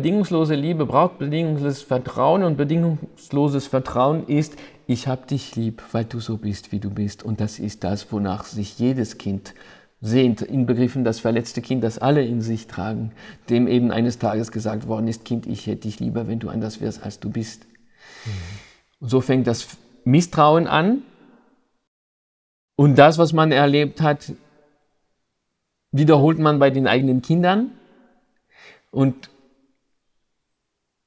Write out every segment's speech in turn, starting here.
bedingungslose Liebe braucht bedingungsloses Vertrauen und bedingungsloses Vertrauen ist, ich habe dich lieb, weil du so bist, wie du bist. Und das ist das, wonach sich jedes Kind sehnt, inbegriffen das verletzte Kind, das alle in sich tragen, dem eben eines Tages gesagt worden ist, Kind, ich hätte dich lieber, wenn du anders wärst, als du bist. Mhm. So fängt das Misstrauen an. Und das, was man erlebt hat, wiederholt man bei den eigenen Kindern. Und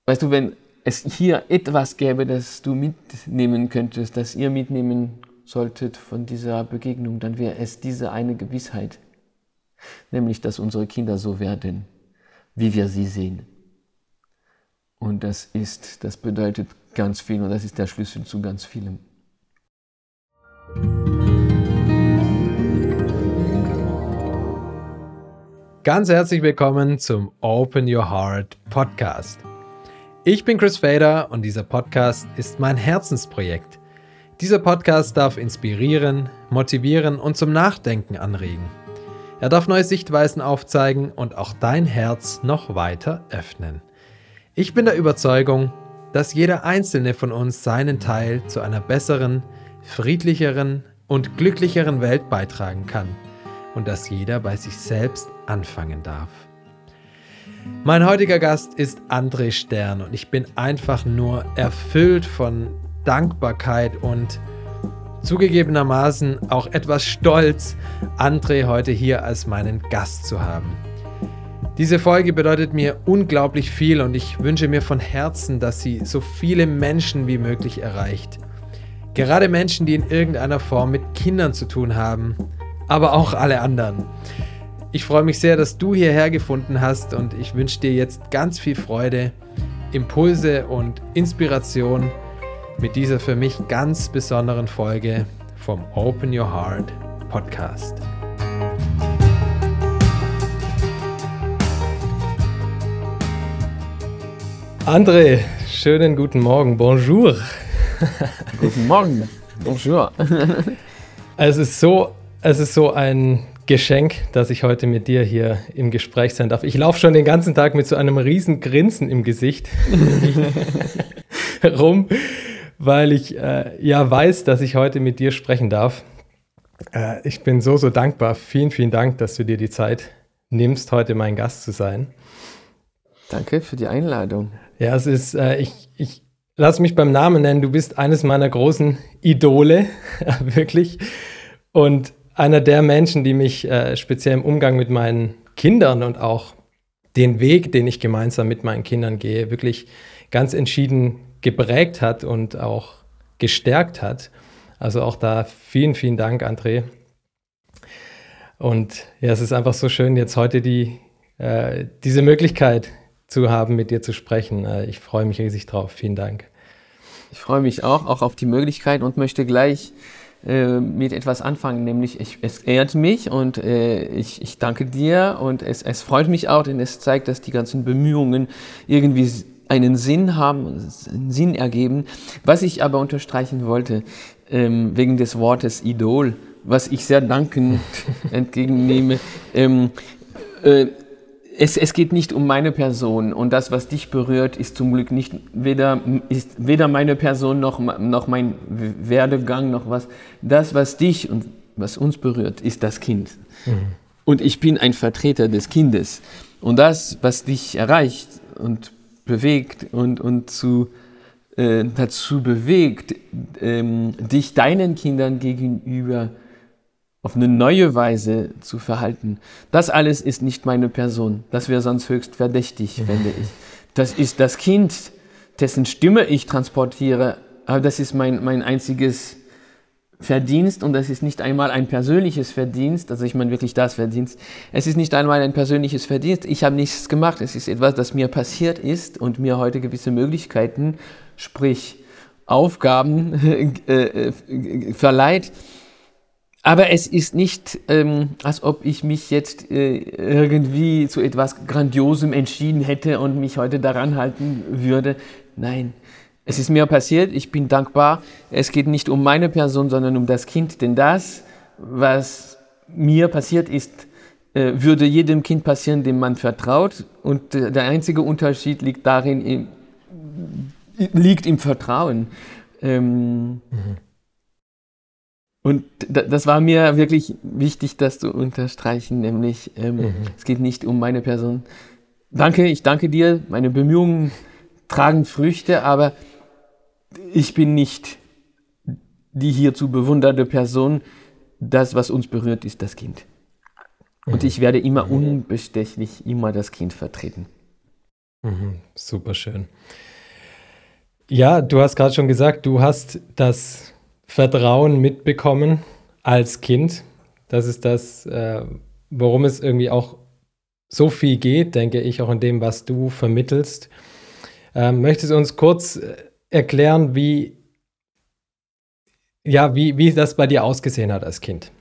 weißt du, wenn es hier etwas gäbe, das du mitnehmen könntest, das ihr mitnehmen solltet von dieser Begegnung, dann wäre es diese eine Gewissheit, nämlich dass unsere Kinder so werden, wie wir sie sehen. Und das ist, das bedeutet ganz viel und das ist der Schlüssel zu ganz vielem. Ganz herzlich willkommen zum Open Your Heart Podcast. Ich bin Chris Fader und dieser Podcast ist mein Herzensprojekt. Dieser Podcast darf inspirieren, motivieren und zum Nachdenken anregen. Er darf neue Sichtweisen aufzeigen und auch dein Herz noch weiter öffnen. Ich bin der Überzeugung, dass jeder einzelne von uns seinen Teil zu einer besseren, friedlicheren und glücklicheren Welt beitragen kann und dass jeder bei sich selbst anfangen darf. Mein heutiger Gast ist André Stern und ich bin einfach nur erfüllt von Dankbarkeit und zugegebenermaßen auch etwas stolz, André heute hier als meinen Gast zu haben. Diese Folge bedeutet mir unglaublich viel und ich wünsche mir von Herzen, dass sie so viele Menschen wie möglich erreicht. Gerade Menschen, die in irgendeiner Form mit Kindern zu tun haben, aber auch alle anderen. Ich freue mich sehr, dass du hierher gefunden hast und ich wünsche dir jetzt ganz viel Freude, Impulse und Inspiration mit dieser für mich ganz besonderen Folge vom Open Your Heart Podcast. André, schönen guten Morgen, bonjour. Guten Morgen, bonjour. es ist so, es ist so ein Geschenk, dass ich heute mit dir hier im Gespräch sein darf. Ich laufe schon den ganzen Tag mit so einem riesen Grinsen im Gesicht rum, weil ich äh, ja weiß, dass ich heute mit dir sprechen darf. Äh, ich bin so, so dankbar. Vielen, vielen Dank, dass du dir die Zeit nimmst, heute mein Gast zu sein. Danke für die Einladung. Ja, es ist, äh, ich, ich lass mich beim Namen nennen. Du bist eines meiner großen Idole, wirklich. Und einer der Menschen, die mich äh, speziell im Umgang mit meinen Kindern und auch den Weg, den ich gemeinsam mit meinen Kindern gehe, wirklich ganz entschieden geprägt hat und auch gestärkt hat. Also auch da vielen, vielen Dank, André. Und ja, es ist einfach so schön, jetzt heute die, äh, diese Möglichkeit zu haben, mit dir zu sprechen. Äh, ich freue mich riesig drauf. Vielen Dank. Ich freue mich auch, auch auf die Möglichkeit und möchte gleich äh, mit etwas anfangen, nämlich ich, es ehrt mich und äh, ich, ich danke dir und es, es freut mich auch, denn es zeigt, dass die ganzen Bemühungen irgendwie einen Sinn haben, einen Sinn ergeben. Was ich aber unterstreichen wollte, ähm, wegen des Wortes Idol, was ich sehr dankend entgegennehme, ähm, äh, es, es geht nicht um meine Person und das, was dich berührt, ist zum Glück nicht weder, ist weder meine Person noch, noch mein Werdegang noch was. Das, was dich und was uns berührt, ist das Kind. Mhm. Und ich bin ein Vertreter des Kindes. Und das, was dich erreicht und bewegt und, und zu, äh, dazu bewegt, ähm, dich deinen Kindern gegenüber zu auf eine neue Weise zu verhalten. Das alles ist nicht meine Person. Das wäre sonst höchst verdächtig, finde ich. Das ist das Kind, dessen Stimme ich transportiere, aber das ist mein, mein einziges Verdienst und das ist nicht einmal ein persönliches Verdienst, also ich meine wirklich das Verdienst. Es ist nicht einmal ein persönliches Verdienst. Ich habe nichts gemacht. Es ist etwas, das mir passiert ist und mir heute gewisse Möglichkeiten, sprich Aufgaben äh, äh, verleiht, aber es ist nicht, ähm, als ob ich mich jetzt äh, irgendwie zu etwas Grandiosem entschieden hätte und mich heute daran halten würde. Nein, es ist mir passiert, ich bin dankbar. Es geht nicht um meine Person, sondern um das Kind. Denn das, was mir passiert ist, äh, würde jedem Kind passieren, dem man vertraut. Und der einzige Unterschied liegt darin, im, liegt im Vertrauen. Ähm, mhm. Und das war mir wirklich wichtig, das zu unterstreichen, nämlich ähm, mhm. es geht nicht um meine Person. Danke, ich danke dir, meine Bemühungen tragen Früchte, aber ich bin nicht die hierzu bewunderte Person. Das, was uns berührt, ist das Kind. Und mhm. ich werde immer unbestechlich immer das Kind vertreten. Mhm, super schön. Ja, du hast gerade schon gesagt, du hast das Vertrauen mitbekommen als Kind. Das ist das, äh, worum es irgendwie auch so viel geht, denke ich, auch in dem, was du vermittelst. Ähm, möchtest du uns kurz äh, erklären, wie, ja, wie, wie das bei dir ausgesehen hat als Kind?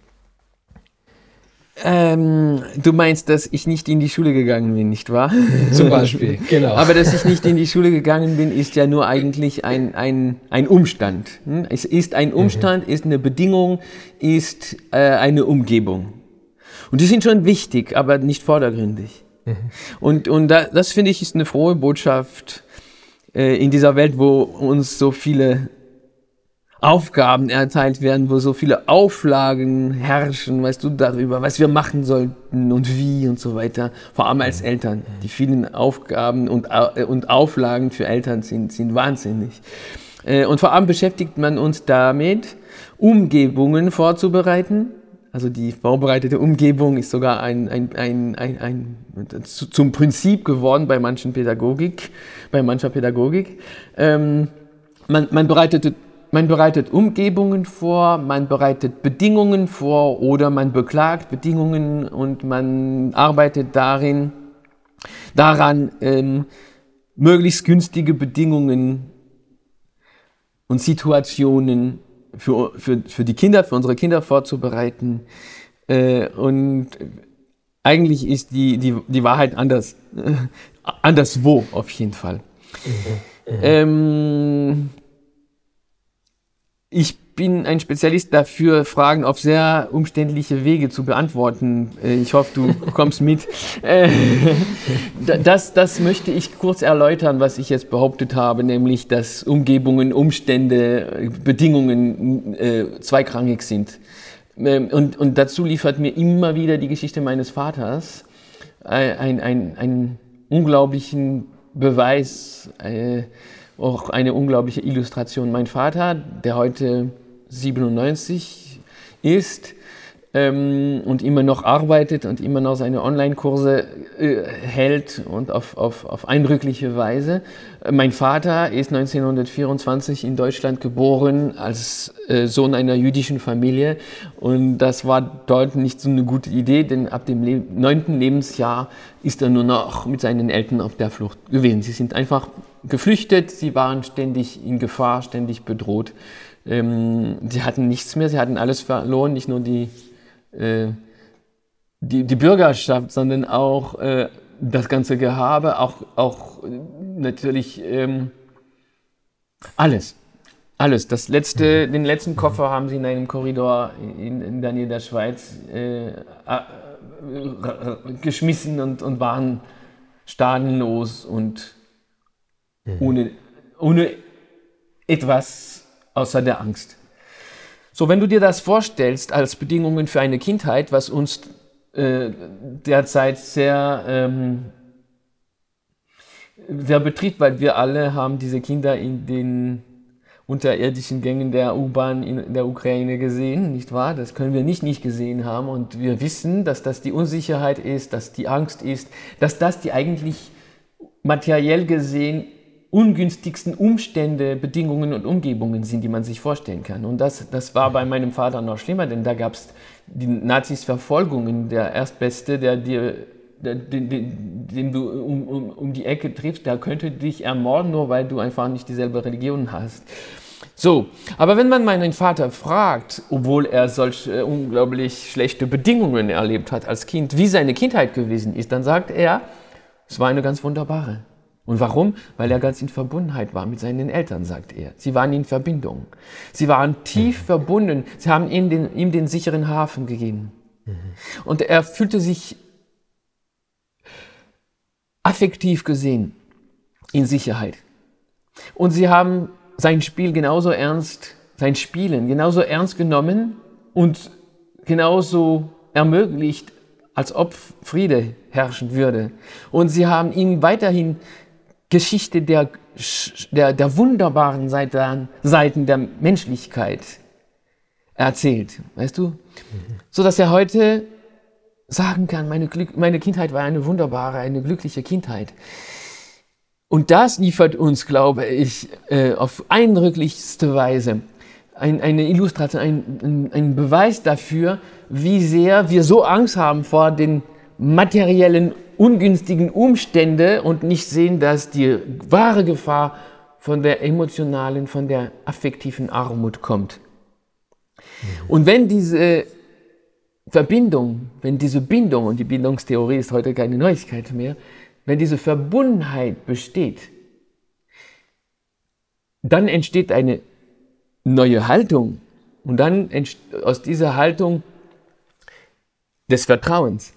Ähm, du meinst, dass ich nicht in die Schule gegangen bin, nicht wahr? Zum Beispiel, genau. Aber dass ich nicht in die Schule gegangen bin, ist ja nur eigentlich ein, ein, ein Umstand. Hm? Es ist ein Umstand, mhm. ist eine Bedingung, ist äh, eine Umgebung. Und die sind schon wichtig, aber nicht vordergründig. Mhm. Und, und da, das finde ich ist eine frohe Botschaft äh, in dieser Welt, wo uns so viele Aufgaben erteilt werden, wo so viele Auflagen herrschen, weißt du, darüber, was wir machen sollten und wie und so weiter. Vor allem als Eltern. Die vielen Aufgaben und, äh, und Auflagen für Eltern sind, sind wahnsinnig. Äh, und vor allem beschäftigt man uns damit, Umgebungen vorzubereiten. Also die vorbereitete Umgebung ist sogar ein, ein, ein, ein, ein zum Prinzip geworden bei manchen Pädagogik, bei mancher Pädagogik. Ähm, man, man bereitet man bereitet Umgebungen vor, man bereitet Bedingungen vor oder man beklagt Bedingungen und man arbeitet darin, daran, ähm, möglichst günstige Bedingungen und Situationen für, für, für die Kinder, für unsere Kinder vorzubereiten. Äh, und eigentlich ist die, die, die Wahrheit anders, anderswo auf jeden Fall. Mhm. Mhm. Ähm, ich bin ein Spezialist dafür, Fragen auf sehr umständliche Wege zu beantworten. Äh, ich hoffe, du kommst mit. Äh, das, das möchte ich kurz erläutern, was ich jetzt behauptet habe, nämlich, dass Umgebungen, Umstände, Bedingungen äh, zweikrangig sind. Ähm, und, und dazu liefert mir immer wieder die Geschichte meines Vaters einen ein, ein unglaublichen Beweis. Äh, auch eine unglaubliche Illustration. Mein Vater, der heute 97 ist ähm, und immer noch arbeitet und immer noch seine Online-Kurse äh, hält und auf, auf, auf eindrückliche Weise. Mein Vater ist 1924 in Deutschland geboren als äh, Sohn einer jüdischen Familie und das war dort nicht so eine gute Idee, denn ab dem Le neunten Lebensjahr ist er nur noch mit seinen Eltern auf der Flucht gewesen. Sie sind einfach geflüchtet, sie waren ständig in Gefahr, ständig bedroht. Ähm, sie hatten nichts mehr, sie hatten alles verloren, nicht nur die, äh, die, die, Bürgerschaft, sondern auch äh, das ganze Gehabe, auch, auch natürlich ähm, alles. Alles. Das letzte, den letzten Koffer haben sie in einem Korridor in, in der Nähe der Schweiz äh, äh geschmissen und, und waren staatenlos und mhm. ohne, ohne etwas außer der Angst. So, wenn du dir das vorstellst als Bedingungen für eine Kindheit, was uns äh, derzeit sehr, ähm, sehr betrifft, weil wir alle haben diese Kinder in den unterirdischen Gängen der U-Bahn in der Ukraine gesehen, nicht wahr? Das können wir nicht nicht gesehen haben und wir wissen, dass das die Unsicherheit ist, dass die Angst ist, dass das die eigentlich materiell gesehen ungünstigsten Umstände, Bedingungen und Umgebungen sind, die man sich vorstellen kann. Und das, das war bei meinem Vater noch schlimmer, denn da gab es die Nazis Verfolgungen. Der Erstbeste, der dir den, den, den du um, um, um die Ecke triffst, der könnte dich ermorden, nur weil du einfach nicht dieselbe Religion hast. So, aber wenn man meinen Vater fragt, obwohl er solche unglaublich schlechte Bedingungen erlebt hat als Kind, wie seine Kindheit gewesen ist, dann sagt er, es war eine ganz wunderbare. Und warum? Weil er ganz in Verbundenheit war mit seinen Eltern, sagt er. Sie waren in Verbindung. Sie waren tief mhm. verbunden. Sie haben ihm den, ihm den sicheren Hafen gegeben. Mhm. Und er fühlte sich affektiv gesehen in Sicherheit. Und sie haben sein Spiel genauso ernst, sein Spielen genauso ernst genommen und genauso ermöglicht, als ob Friede herrschen würde. Und sie haben ihm weiterhin Geschichte der, der, der wunderbaren Seiten, Seiten der Menschlichkeit erzählt, weißt du? Mhm. So dass er heute sagen kann, meine, Glück, meine Kindheit war eine wunderbare, eine glückliche Kindheit. Und das liefert uns, glaube ich, äh, auf eindrücklichste Weise ein, eine Illustration, ein, ein Beweis dafür, wie sehr wir so Angst haben vor den materiellen ungünstigen Umstände und nicht sehen, dass die wahre Gefahr von der emotionalen, von der affektiven Armut kommt. Und wenn diese Verbindung, wenn diese Bindung, und die Bindungstheorie ist heute keine Neuigkeit mehr, wenn diese Verbundenheit besteht, dann entsteht eine neue Haltung. Und dann aus dieser Haltung des Vertrauens.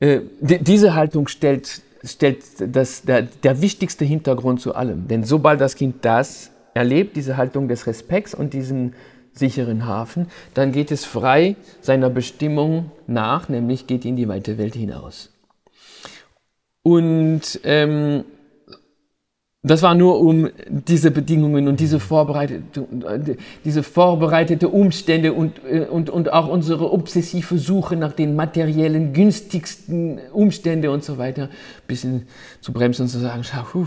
Äh, diese Haltung stellt, stellt das, der, der wichtigste Hintergrund zu allem. Denn sobald das Kind das erlebt, diese Haltung des Respekts und diesen sicheren Hafen, dann geht es frei seiner Bestimmung nach, nämlich geht in die weite Welt hinaus. Und ähm, das war nur um diese Bedingungen und diese vorbereitete, diese vorbereitete Umstände und, äh, und, und auch unsere obsessive Suche nach den materiellen, günstigsten Umständen und so weiter, ein bisschen zu bremsen und zu sagen, schau,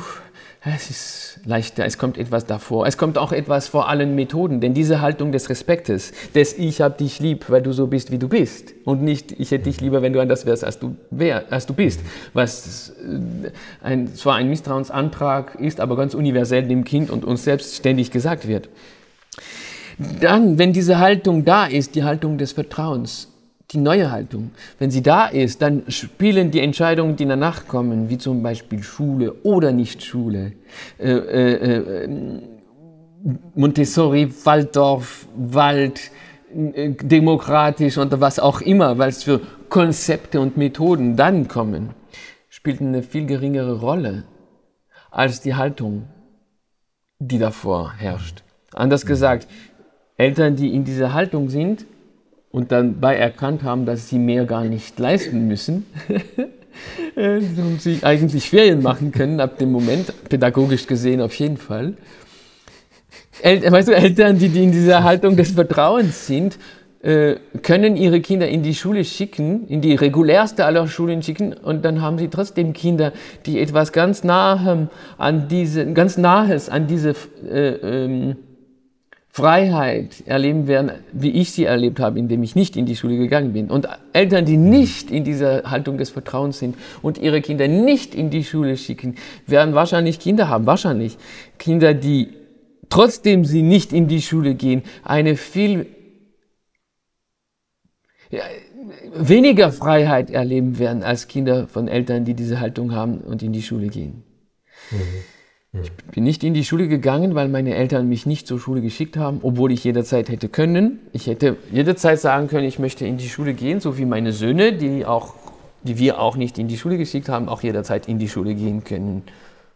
es ist leichter, es kommt etwas davor. Es kommt auch etwas vor allen Methoden, denn diese Haltung des Respektes, des Ich hab dich lieb, weil du so bist, wie du bist und nicht Ich hätte dich lieber, wenn du anders wärst, als du, wär, als du bist, was äh, ein, zwar ein Misstrauensantrag ist, aber ganz universell dem Kind und uns selbst ständig gesagt wird. Dann, wenn diese Haltung da ist, die Haltung des Vertrauens, die neue Haltung. Wenn sie da ist, dann spielen die Entscheidungen, die danach kommen, wie zum Beispiel Schule oder nicht Schule, äh, äh, äh Montessori, Waldorf, Wald, äh, demokratisch und was auch immer, weil es für Konzepte und Methoden dann kommen, spielt eine viel geringere Rolle als die Haltung, die davor herrscht. Anders gesagt, Eltern, die in dieser Haltung sind, und dabei erkannt haben, dass sie mehr gar nicht leisten müssen und sie eigentlich Ferien machen können ab dem Moment, pädagogisch gesehen auf jeden Fall. El weißt du, Eltern, die, die in dieser Haltung des Vertrauens sind, äh, können ihre Kinder in die Schule schicken, in die regulärste aller Schulen schicken und dann haben sie trotzdem Kinder, die etwas ganz Nahem an diese, ganz Nahes an diese äh, ähm, Freiheit erleben werden, wie ich sie erlebt habe, indem ich nicht in die Schule gegangen bin. Und Eltern, die nicht in dieser Haltung des Vertrauens sind und ihre Kinder nicht in die Schule schicken, werden wahrscheinlich Kinder haben, wahrscheinlich Kinder, die trotzdem sie nicht in die Schule gehen, eine viel ja, weniger Freiheit erleben werden als Kinder von Eltern, die diese Haltung haben und in die Schule gehen. Mhm. Ich bin nicht in die Schule gegangen, weil meine Eltern mich nicht zur Schule geschickt haben, obwohl ich jederzeit hätte können. Ich hätte jederzeit sagen können, ich möchte in die Schule gehen, so wie meine Söhne, die, auch, die wir auch nicht in die Schule geschickt haben, auch jederzeit in die Schule gehen können,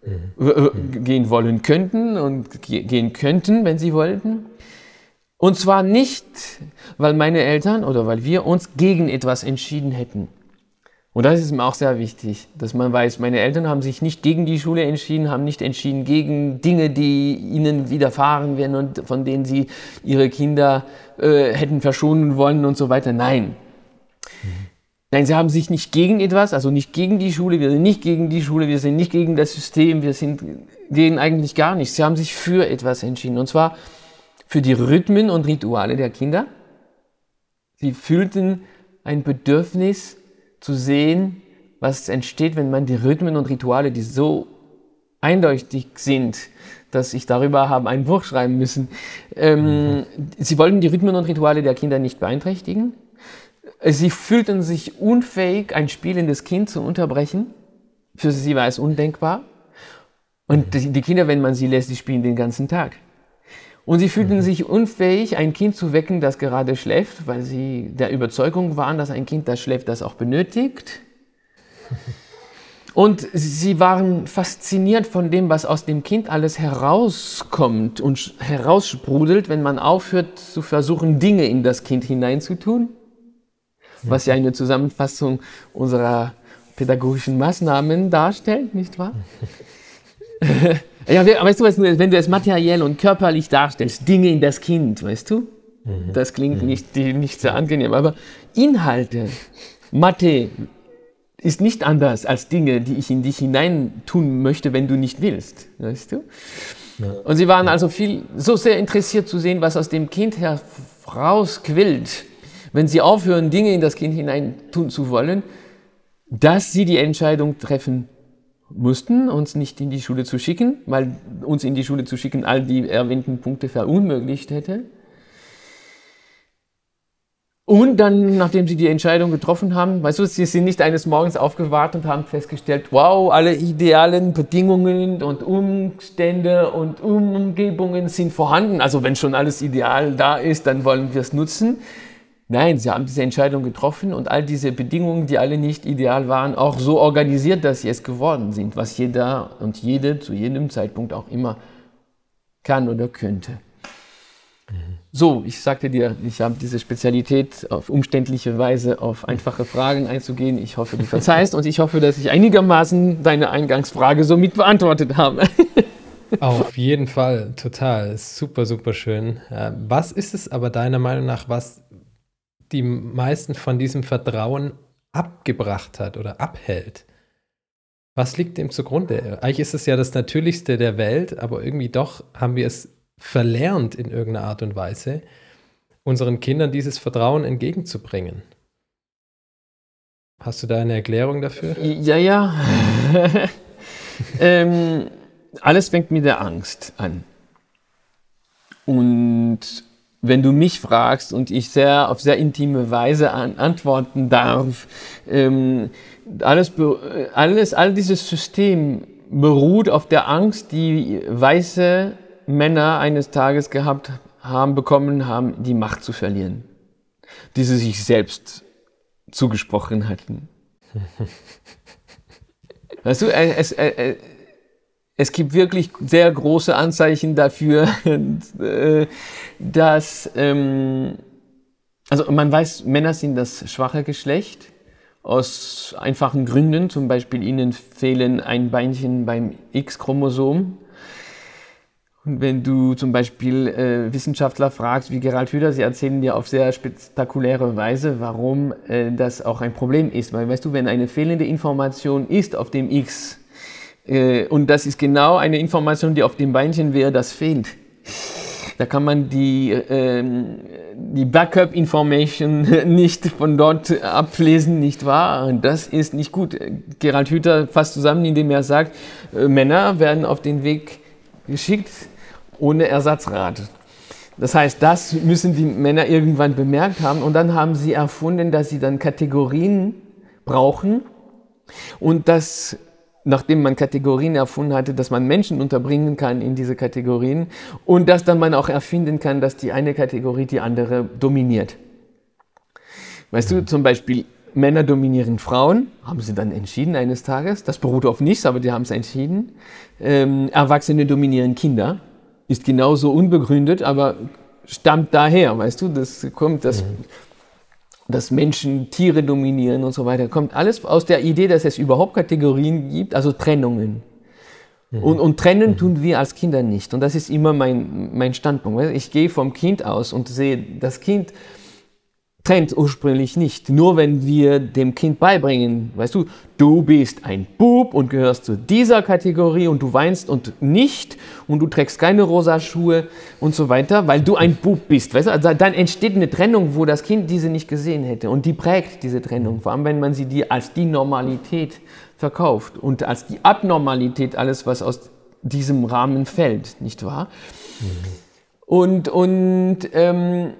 mhm. äh, gehen wollen könnten und gehen könnten, wenn sie wollten. Und zwar nicht, weil meine Eltern oder weil wir uns gegen etwas entschieden hätten. Und das ist mir auch sehr wichtig, dass man weiß, meine Eltern haben sich nicht gegen die Schule entschieden, haben nicht entschieden gegen Dinge, die ihnen widerfahren werden und von denen sie ihre Kinder äh, hätten verschonen wollen und so weiter. Nein. Nein, sie haben sich nicht gegen etwas, also nicht gegen die Schule, wir sind nicht gegen die Schule, wir sind nicht gegen das System, wir sind gegen eigentlich gar nichts. Sie haben sich für etwas entschieden und zwar für die Rhythmen und Rituale der Kinder. Sie fühlten ein Bedürfnis, zu sehen, was entsteht, wenn man die Rhythmen und Rituale, die so eindeutig sind, dass ich darüber habe ein Buch schreiben müssen. Ähm, mhm. Sie wollten die Rhythmen und Rituale der Kinder nicht beeinträchtigen. Sie fühlten sich unfähig, ein spielendes Kind zu unterbrechen. Für sie war es undenkbar. Und mhm. die Kinder, wenn man sie lässt, die spielen den ganzen Tag. Und sie fühlten mhm. sich unfähig, ein Kind zu wecken, das gerade schläft, weil sie der Überzeugung waren, dass ein Kind, das schläft, das auch benötigt. Und sie waren fasziniert von dem, was aus dem Kind alles herauskommt und heraussprudelt, wenn man aufhört zu versuchen, Dinge in das Kind hineinzutun. Was ja eine Zusammenfassung unserer pädagogischen Maßnahmen darstellt, nicht wahr? ja, weißt du, wenn du es materiell und körperlich darstellst, Dinge in das Kind, weißt du? Mhm. Das klingt mhm. nicht, nicht sehr angenehm, aber Inhalte, Mathe, ist nicht anders als Dinge, die ich in dich hinein tun möchte, wenn du nicht willst. Weißt du? Ja. Und sie waren also viel, so sehr interessiert zu sehen, was aus dem Kind herausquillt, wenn sie aufhören, Dinge in das Kind hinein tun zu wollen, dass sie die Entscheidung treffen mussten, uns nicht in die Schule zu schicken, weil uns in die Schule zu schicken all die erwähnten Punkte verunmöglicht hätte. Und dann, nachdem sie die Entscheidung getroffen haben, weißt du, sie sind nicht eines Morgens aufgewacht und haben festgestellt, wow, alle idealen Bedingungen und Umstände und Umgebungen sind vorhanden. Also wenn schon alles ideal da ist, dann wollen wir es nutzen. Nein, sie haben diese Entscheidung getroffen und all diese Bedingungen, die alle nicht ideal waren, auch so organisiert, dass sie es geworden sind, was jeder und jede zu jedem Zeitpunkt auch immer kann oder könnte. So, ich sagte dir, ich habe diese Spezialität, auf umständliche Weise auf einfache Fragen einzugehen. Ich hoffe, du verzeihst und ich hoffe, dass ich einigermaßen deine Eingangsfrage somit beantwortet habe. Auf jeden Fall, total. Super, super schön. Äh, was ist es aber deiner Meinung nach, was die meisten von diesem Vertrauen abgebracht hat oder abhält? Was liegt dem zugrunde? Eigentlich ist es ja das Natürlichste der Welt, aber irgendwie doch haben wir es verlernt in irgendeiner Art und Weise, unseren Kindern dieses Vertrauen entgegenzubringen. Hast du da eine Erklärung dafür? Ja, ja. ähm, alles fängt mit der Angst an. Und wenn du mich fragst und ich sehr auf sehr intime Weise an, antworten darf, ähm, alles, alles, all dieses System beruht auf der Angst, die weiße Männer eines Tages gehabt haben, bekommen haben, die Macht zu verlieren, die sie sich selbst zugesprochen hatten. weißt du, es, es, es gibt wirklich sehr große Anzeichen dafür, dass, ähm, also man weiß, Männer sind das schwache Geschlecht aus einfachen Gründen, zum Beispiel ihnen fehlen ein Beinchen beim X-Chromosom und wenn du zum Beispiel äh, Wissenschaftler fragst, wie Gerald Hüder, sie erzählen dir auf sehr spektakuläre Weise, warum äh, das auch ein Problem ist. Weil weißt du, wenn eine fehlende Information ist auf dem X, äh, und das ist genau eine Information, die auf dem Beinchen wäre, das fehlt. Da kann man die, ähm, die Backup-Information nicht von dort ablesen, nicht wahr? Das ist nicht gut. Gerald Hüther fasst zusammen, indem er sagt, äh, Männer werden auf den Weg geschickt, ohne Ersatzrad. Das heißt, das müssen die Männer irgendwann bemerkt haben und dann haben sie erfunden, dass sie dann Kategorien brauchen und dass, nachdem man Kategorien erfunden hatte, dass man Menschen unterbringen kann in diese Kategorien und dass dann man auch erfinden kann, dass die eine Kategorie die andere dominiert. Weißt du, zum Beispiel Männer dominieren Frauen, haben sie dann entschieden eines Tages. Das beruht auf nichts, aber die haben es entschieden. Ähm, Erwachsene dominieren Kinder ist genauso unbegründet, aber stammt daher, weißt du, das kommt, dass, mhm. Dass Menschen Tiere dominieren und so weiter, kommt alles aus der Idee, dass es überhaupt Kategorien gibt, also Trennungen. Mhm. Und, und trennen mhm. tun wir als Kinder nicht. Und das ist immer mein, mein Standpunkt. Ich gehe vom Kind aus und sehe, das Kind trennt ursprünglich nicht. Nur wenn wir dem Kind beibringen, weißt du, du bist ein Bub und gehörst zu dieser Kategorie und du weinst und nicht und du trägst keine rosa Schuhe und so weiter, weil du ein Bub bist. Weißt du, also dann entsteht eine Trennung, wo das Kind diese nicht gesehen hätte und die prägt diese Trennung, vor allem wenn man sie die als die Normalität verkauft und als die Abnormalität alles, was aus diesem Rahmen fällt, nicht wahr? Mhm. Und, und ähm,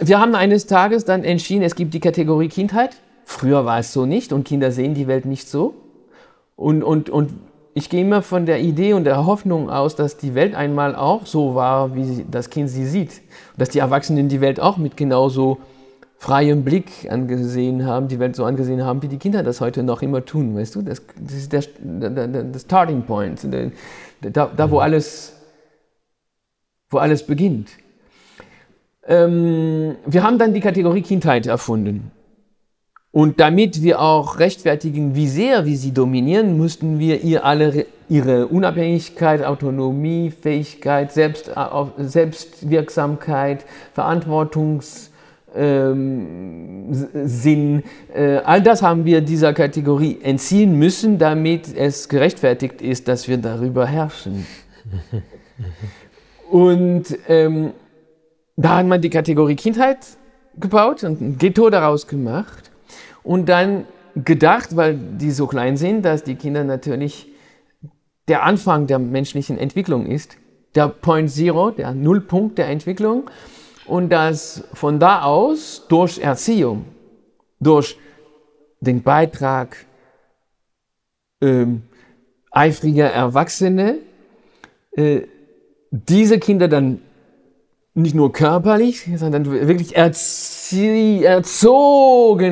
wir haben eines Tages dann entschieden, es gibt die Kategorie Kindheit. Früher war es so nicht und Kinder sehen die Welt nicht so. Und, und, und ich gehe immer von der Idee und der Hoffnung aus, dass die Welt einmal auch so war, wie das Kind sie sieht. Und dass die Erwachsenen die Welt auch mit genauso freiem Blick angesehen haben, die Welt so angesehen haben, wie die Kinder das heute noch immer tun, weißt du? Das, das ist der, der, der Starting Point, da, da, wo, alles, wo alles beginnt. Ähm, wir haben dann die Kategorie Kindheit erfunden. Und damit wir auch rechtfertigen, wie sehr wir sie dominieren, mussten wir ihr alle ihre Unabhängigkeit, Autonomie, Fähigkeit, Selbst, äh, Selbstwirksamkeit, Verantwortungssinn, ähm, äh, all das haben wir dieser Kategorie entziehen müssen, damit es gerechtfertigt ist, dass wir darüber herrschen. Und ähm, da hat man die Kategorie Kindheit gebaut und ein Ghetto daraus gemacht und dann gedacht, weil die so klein sind, dass die Kinder natürlich der Anfang der menschlichen Entwicklung ist, der Point Zero, der Nullpunkt der Entwicklung. Und dass von da aus durch Erziehung, durch den Beitrag ähm, eifriger Erwachsene, äh, diese Kinder dann nicht nur körperlich, sondern wirklich erzogen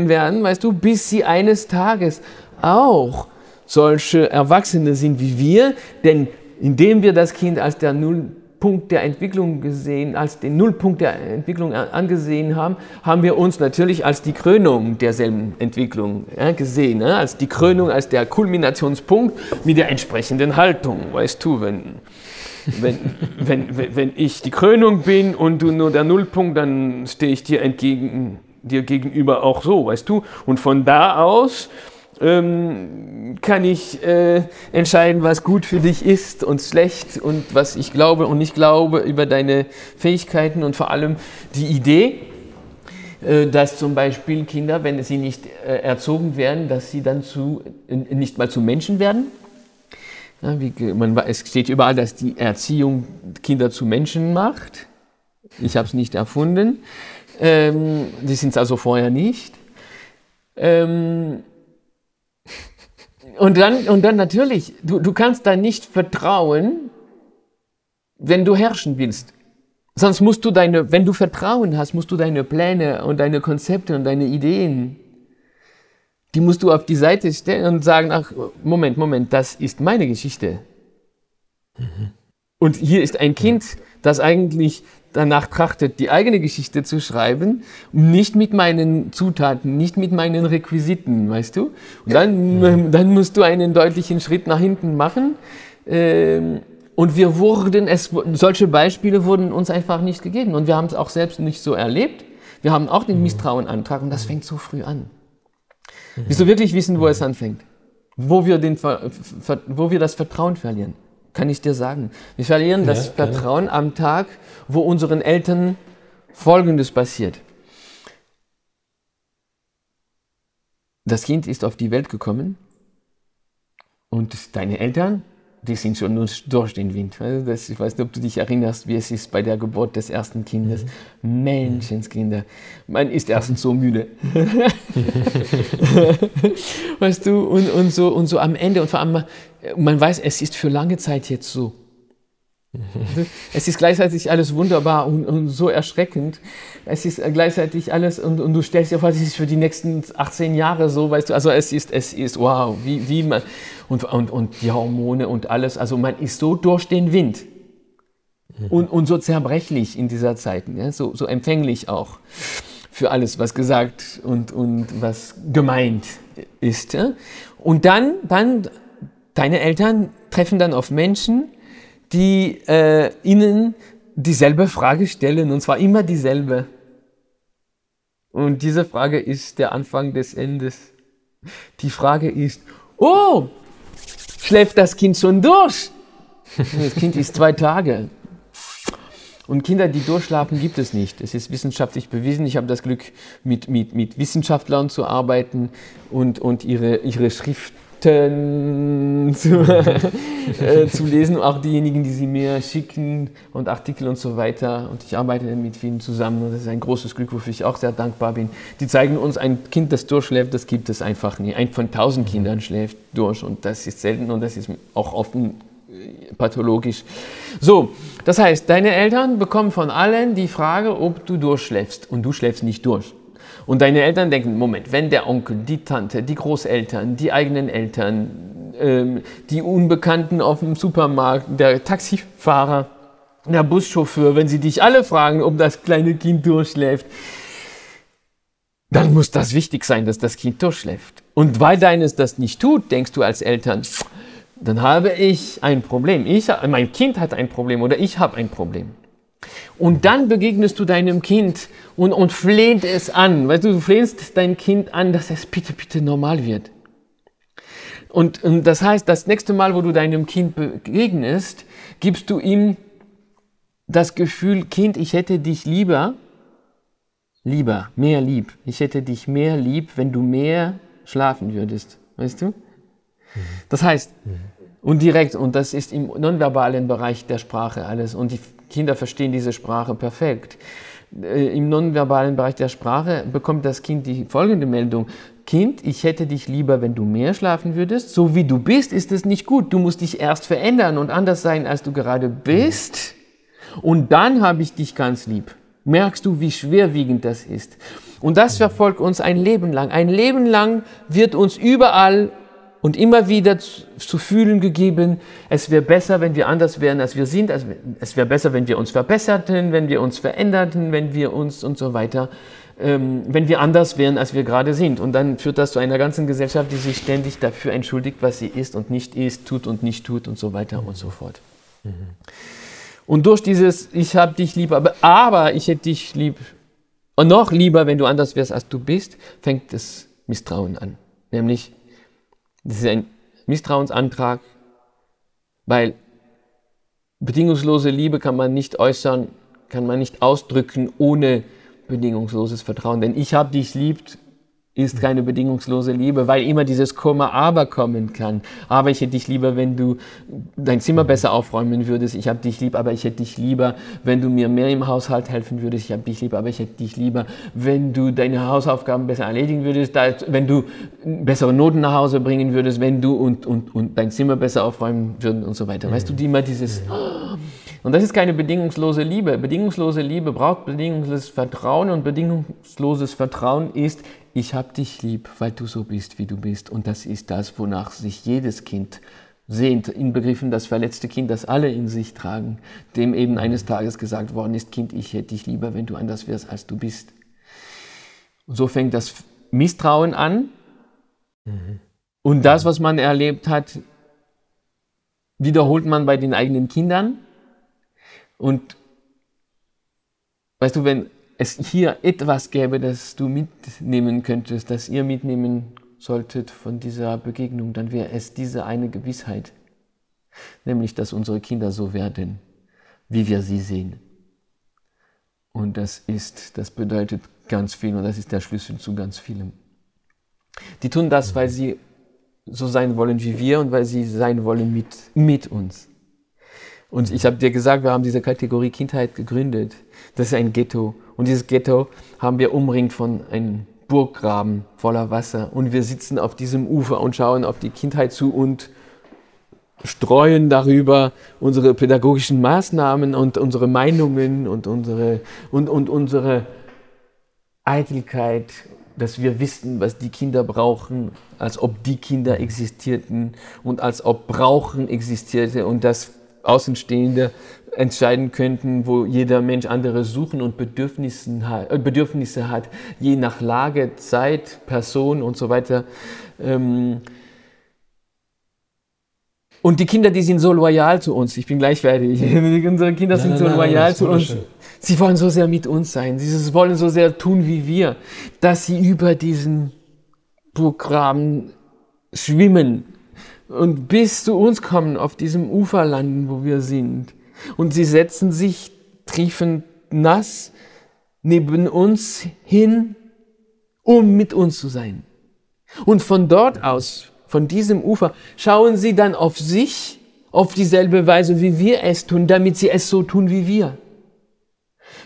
werden, weißt du, bis sie eines Tages auch solche Erwachsene sind wie wir, denn indem wir das Kind als der Nullpunkt der Entwicklung gesehen, als den Nullpunkt der Entwicklung angesehen haben, haben wir uns natürlich als die Krönung derselben Entwicklung ja, gesehen, ja, als die Krönung, als der Kulminationspunkt mit der entsprechenden Haltung, weißt du, wenn wenn, wenn, wenn ich die Krönung bin und du nur der Nullpunkt, dann stehe ich dir entgegen, dir gegenüber auch so, weißt du? Und von da aus ähm, kann ich äh, entscheiden, was gut für dich ist und schlecht und was ich glaube und nicht glaube über deine Fähigkeiten und vor allem die Idee, äh, dass zum Beispiel Kinder, wenn sie nicht äh, erzogen werden, dass sie dann zu, nicht mal zu Menschen werden, ja, wie, man, es steht überall, dass die Erziehung Kinder zu Menschen macht. Ich habe es nicht erfunden. Ähm, die sind es also vorher nicht. Ähm, und, dann, und dann natürlich, du, du kannst da nicht vertrauen, wenn du herrschen willst. Sonst musst du deine, wenn du Vertrauen hast, musst du deine Pläne und deine Konzepte und deine Ideen die musst du auf die Seite stellen und sagen, ach, Moment, Moment, das ist meine Geschichte. Mhm. Und hier ist ein Kind, das eigentlich danach trachtet, die eigene Geschichte zu schreiben, nicht mit meinen Zutaten, nicht mit meinen Requisiten, weißt du? Und dann, mhm. dann musst du einen deutlichen Schritt nach hinten machen. Ähm, und wir wurden, es, solche Beispiele wurden uns einfach nicht gegeben. Und wir haben es auch selbst nicht so erlebt. Wir haben auch den mhm. Misstrauenantrag und das fängt so früh an. Willst du wirklich wissen, wo es anfängt? Wo wir, den, wo wir das Vertrauen verlieren? Kann ich dir sagen. Wir verlieren das ja, Vertrauen am Tag, wo unseren Eltern Folgendes passiert. Das Kind ist auf die Welt gekommen und deine Eltern die sind schon durch den Wind. Das, ich weiß nicht, ob du dich erinnerst, wie es ist bei der Geburt des ersten Kindes. Mhm. Menschenskinder. Man ist erstens so müde. weißt du, und, und, so, und so am Ende, und vor allem, man weiß, es ist für lange Zeit jetzt so. Es ist gleichzeitig alles wunderbar und, und, so erschreckend. Es ist gleichzeitig alles, und, und, du stellst dir vor, es ist für die nächsten 18 Jahre so, weißt du, also es ist, es ist, wow, wie, wie man, und, und, und die Hormone und alles, also man ist so durch den Wind und, und so zerbrechlich in dieser Zeit, ja, so, so empfänglich auch für alles, was gesagt und, und was gemeint ist. Ja. Und dann, dann, deine Eltern treffen dann auf Menschen, die äh, ihnen dieselbe Frage stellen, und zwar immer dieselbe. Und diese Frage ist der Anfang des Endes. Die Frage ist, oh, schläft das Kind schon durch? Das Kind ist zwei Tage. Und Kinder, die durchschlafen, gibt es nicht. Es ist wissenschaftlich bewiesen. Ich habe das Glück, mit, mit, mit Wissenschaftlern zu arbeiten und, und ihre, ihre Schrift zu, äh, zu lesen, auch diejenigen, die sie mir schicken und Artikel und so weiter. Und ich arbeite mit vielen zusammen und das ist ein großes Glück, wofür ich auch sehr dankbar bin. Die zeigen uns, ein Kind, das durchschläft, das gibt es einfach nie. Ein von tausend Kindern schläft durch und das ist selten und das ist auch oft äh, pathologisch. So, das heißt, deine Eltern bekommen von allen die Frage, ob du durchschläfst und du schläfst nicht durch. Und deine Eltern denken, Moment, wenn der Onkel, die Tante, die Großeltern, die eigenen Eltern, ähm, die Unbekannten auf dem Supermarkt, der Taxifahrer, der Buschauffeur, wenn sie dich alle fragen, ob das kleine Kind durchschläft, dann muss das wichtig sein, dass das Kind durchschläft. Und weil deines das nicht tut, denkst du als Eltern, dann habe ich ein Problem. Ich, mein Kind hat ein Problem oder ich habe ein Problem. Und dann begegnest du deinem Kind und, und flehnt es an. Weißt du, du flehnst dein Kind an, dass es bitte, bitte normal wird. Und, und das heißt, das nächste Mal, wo du deinem Kind begegnest, gibst du ihm das Gefühl, Kind, ich hätte dich lieber, lieber, mehr lieb. Ich hätte dich mehr lieb, wenn du mehr schlafen würdest. Weißt du? Das heißt, und direkt, und das ist im nonverbalen Bereich der Sprache alles. Und die Kinder verstehen diese Sprache perfekt. Äh, Im nonverbalen Bereich der Sprache bekommt das Kind die folgende Meldung. Kind, ich hätte dich lieber, wenn du mehr schlafen würdest. So wie du bist, ist es nicht gut. Du musst dich erst verändern und anders sein, als du gerade bist. Und dann habe ich dich ganz lieb. Merkst du, wie schwerwiegend das ist? Und das verfolgt uns ein Leben lang. Ein Leben lang wird uns überall und immer wieder zu, fühlen gegeben, es wäre besser, wenn wir anders wären, als wir sind. Es wäre besser, wenn wir uns verbesserten, wenn wir uns veränderten, wenn wir uns und so weiter, ähm, wenn wir anders wären, als wir gerade sind. Und dann führt das zu einer ganzen Gesellschaft, die sich ständig dafür entschuldigt, was sie ist und nicht ist, tut und nicht tut und so weiter und so fort. Mhm. Und durch dieses, ich habe dich lieb, aber, aber ich hätte dich lieb und noch lieber, wenn du anders wärst, als du bist, fängt das Misstrauen an. Nämlich, das ist ein Misstrauensantrag, weil bedingungslose Liebe kann man nicht äußern, kann man nicht ausdrücken ohne bedingungsloses Vertrauen. Denn ich habe dich liebt, ist keine bedingungslose Liebe, weil immer dieses Komma aber kommen kann. Aber ich hätte dich lieber, wenn du dein Zimmer besser aufräumen würdest. Ich habe dich lieb, aber ich hätte dich lieber, wenn du mir mehr im Haushalt helfen würdest. Ich habe dich lieb, aber ich hätte dich lieber, wenn du deine Hausaufgaben besser erledigen würdest, wenn du bessere Noten nach Hause bringen würdest, wenn du und, und, und dein Zimmer besser aufräumen würdest und so weiter. Weißt du, die immer dieses... Und das ist keine bedingungslose Liebe. Bedingungslose Liebe braucht bedingungsloses Vertrauen und bedingungsloses Vertrauen ist, ich habe dich lieb, weil du so bist, wie du bist. Und das ist das, wonach sich jedes Kind sehnt, inbegriffen das verletzte Kind, das alle in sich tragen, dem eben eines Tages gesagt worden ist, Kind, ich hätte dich lieber, wenn du anders wärst, als du bist. Und so fängt das Misstrauen an. Mhm. Und das, was man erlebt hat, wiederholt man bei den eigenen Kindern. Und weißt du, wenn es hier etwas gäbe, das du mitnehmen könntest, das ihr mitnehmen solltet von dieser Begegnung, dann wäre es diese eine Gewissheit, nämlich dass unsere Kinder so werden, wie wir sie sehen. Und das ist, das bedeutet ganz viel und das ist der Schlüssel zu ganz vielem. Die tun das, weil sie so sein wollen wie wir und weil sie sein wollen mit, mit uns. Und ich habe dir gesagt, wir haben diese Kategorie Kindheit gegründet. Das ist ein Ghetto. Und dieses Ghetto haben wir umringt von einem Burggraben voller Wasser. Und wir sitzen auf diesem Ufer und schauen auf die Kindheit zu und streuen darüber unsere pädagogischen Maßnahmen und unsere Meinungen und unsere, und, und unsere Eitelkeit, dass wir wissen, was die Kinder brauchen, als ob die Kinder existierten und als ob Brauchen existierte und das Außenstehende entscheiden könnten, wo jeder Mensch andere Suchen und Bedürfnisse hat, äh, Bedürfnisse hat je nach Lage, Zeit, Person und so weiter. Ähm, und die Kinder, die sind so loyal zu uns. Ich bin gleich fertig. Unsere Kinder nein, sind so nein, loyal nein, zu uns. Sie wollen so sehr mit uns sein. Sie wollen so sehr tun wie wir, dass sie über diesen Programm schwimmen und bis zu uns kommen, auf diesem Ufer landen, wo wir sind. Und sie setzen sich triefend nass neben uns hin, um mit uns zu sein. Und von dort aus, von diesem Ufer, schauen sie dann auf sich auf dieselbe Weise, wie wir es tun, damit sie es so tun wie wir.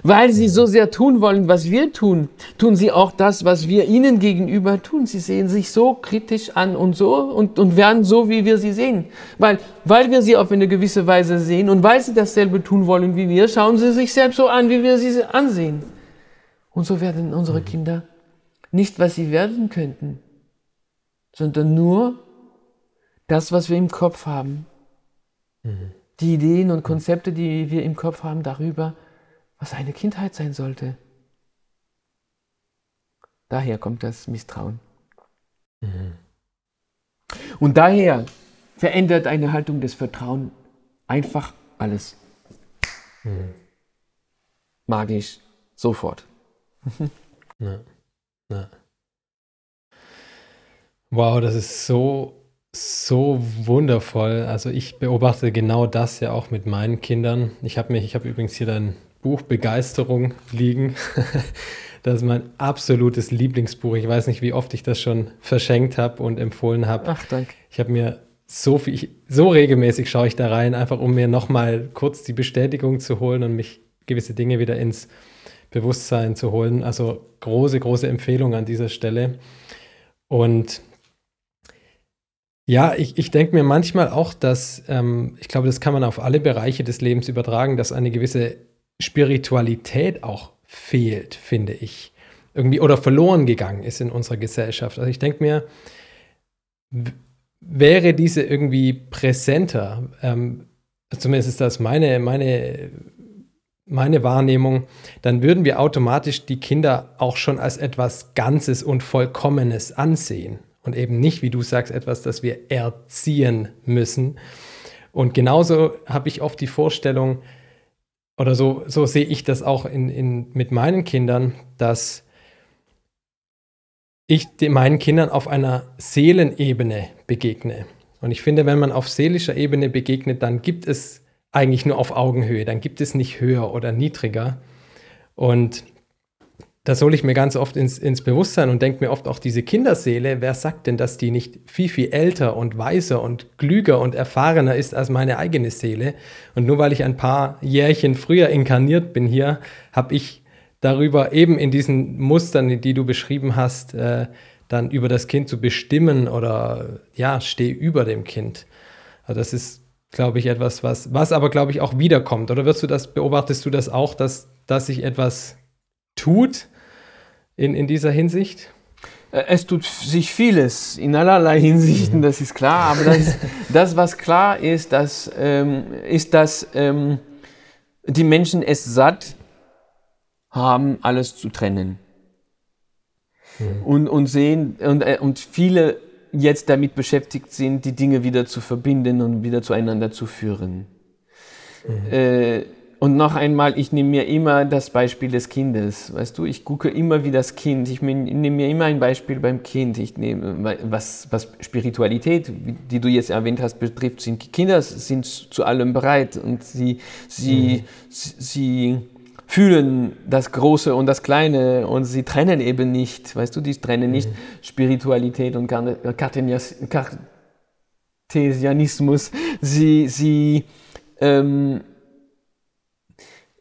Weil sie so sehr tun wollen, was wir tun, tun sie auch das, was wir ihnen gegenüber tun. Sie sehen sich so kritisch an und so und, und werden so, wie wir sie sehen. Weil, weil wir sie auf eine gewisse Weise sehen und weil sie dasselbe tun wollen wie wir, schauen sie sich selbst so an, wie wir sie ansehen. Und so werden unsere Kinder nicht, was sie werden könnten, sondern nur das, was wir im Kopf haben. Mhm. Die Ideen und Konzepte, die wir im Kopf haben darüber, was eine Kindheit sein sollte. Daher kommt das Misstrauen. Mhm. Und daher verändert eine Haltung des Vertrauens einfach alles. Mhm. Magisch, sofort. ja. Ja. Wow, das ist so, so wundervoll. Also ich beobachte genau das ja auch mit meinen Kindern. Ich habe mich, ich habe übrigens hier dein Buch Begeisterung liegen. Das ist mein absolutes Lieblingsbuch. Ich weiß nicht, wie oft ich das schon verschenkt habe und empfohlen habe. Ach, danke. Ich habe mir so viel, ich, so regelmäßig schaue ich da rein, einfach um mir nochmal kurz die Bestätigung zu holen und mich gewisse Dinge wieder ins Bewusstsein zu holen. Also große, große Empfehlung an dieser Stelle. Und ja, ich, ich denke mir manchmal auch, dass, ähm, ich glaube, das kann man auf alle Bereiche des Lebens übertragen, dass eine gewisse Spiritualität auch fehlt, finde ich. Irgendwie oder verloren gegangen ist in unserer Gesellschaft. Also ich denke mir, wäre diese irgendwie präsenter, ähm, zumindest ist das meine, meine, meine Wahrnehmung, dann würden wir automatisch die Kinder auch schon als etwas Ganzes und Vollkommenes ansehen. Und eben nicht, wie du sagst, etwas, das wir erziehen müssen. Und genauso habe ich oft die Vorstellung, oder so, so sehe ich das auch in, in, mit meinen Kindern, dass ich meinen Kindern auf einer Seelenebene begegne. Und ich finde, wenn man auf seelischer Ebene begegnet, dann gibt es eigentlich nur auf Augenhöhe, dann gibt es nicht höher oder niedriger. Und das hole ich mir ganz oft ins, ins Bewusstsein und denke mir oft auch diese Kinderseele, wer sagt denn, dass die nicht viel, viel älter und weiser und klüger und erfahrener ist als meine eigene Seele? Und nur weil ich ein paar Jährchen früher inkarniert bin hier, habe ich darüber eben in diesen Mustern, die du beschrieben hast, äh, dann über das Kind zu bestimmen oder ja, stehe über dem Kind. Also das ist, glaube ich, etwas, was, was aber, glaube ich, auch wiederkommt. Oder wirst du das, beobachtest du das auch, dass, dass sich etwas tut, in, in dieser Hinsicht? Äh, es tut sich vieles in allerlei Hinsichten, das ist klar. Aber das, das was klar ist, das, ähm, ist, dass ähm, die Menschen es satt haben, alles zu trennen. Mhm. Und, und sehen, und, äh, und viele jetzt damit beschäftigt sind, die Dinge wieder zu verbinden und wieder zueinander zu führen. Mhm. Äh, und noch einmal, ich nehme mir immer das Beispiel des Kindes. Weißt du, ich gucke immer wie das Kind. Ich nehme mir immer ein Beispiel beim Kind. Ich nehme, was, was Spiritualität, die du jetzt erwähnt hast, betrifft, sind Kinder sind zu allem bereit und sie, sie, mhm. sie fühlen das Große und das Kleine und sie trennen eben nicht. Weißt du, die trennen nicht mhm. Spiritualität und Kartesianismus. Sie, sie, ähm,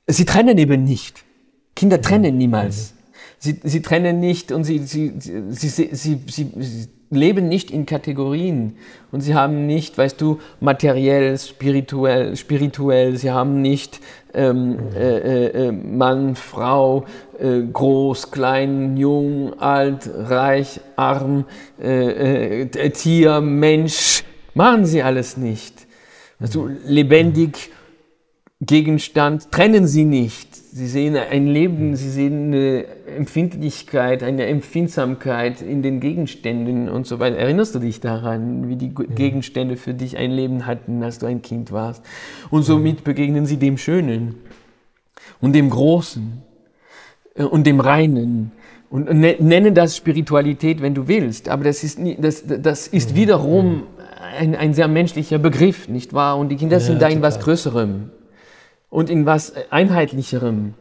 sie trennen eben nicht. Kinder trennen niemals. Sie, sie trennen nicht und sie, sie, sie, sie, sie, sie leben nicht in Kategorien. Und sie haben nicht, weißt du, materiell, spirituell, spirituell, sie haben nicht ähm, äh, äh, äh Mann, Frau, äh, groß, klein, jung, alt, reich, arm, äh, äh, Tier, Mensch, machen sie alles nicht. Weißt du, lebendig, Gegenstand trennen sie nicht. Sie sehen ein Leben, sie sehen eine Empfindlichkeit, eine Empfindsamkeit in den Gegenständen und so weiter. Erinnerst du dich daran, wie die Gegenstände für dich ein Leben hatten, als du ein Kind warst? Und somit begegnen sie dem Schönen und dem Großen äh, und dem Reinen und ne-, nenne das Spiritualität, wenn du willst. Aber das ist, das, das ist wiederum ein, ein sehr menschlicher Begriff, nicht wahr? Und die Kinder ja, sind da in was Größerem und in was Einheitlicherem,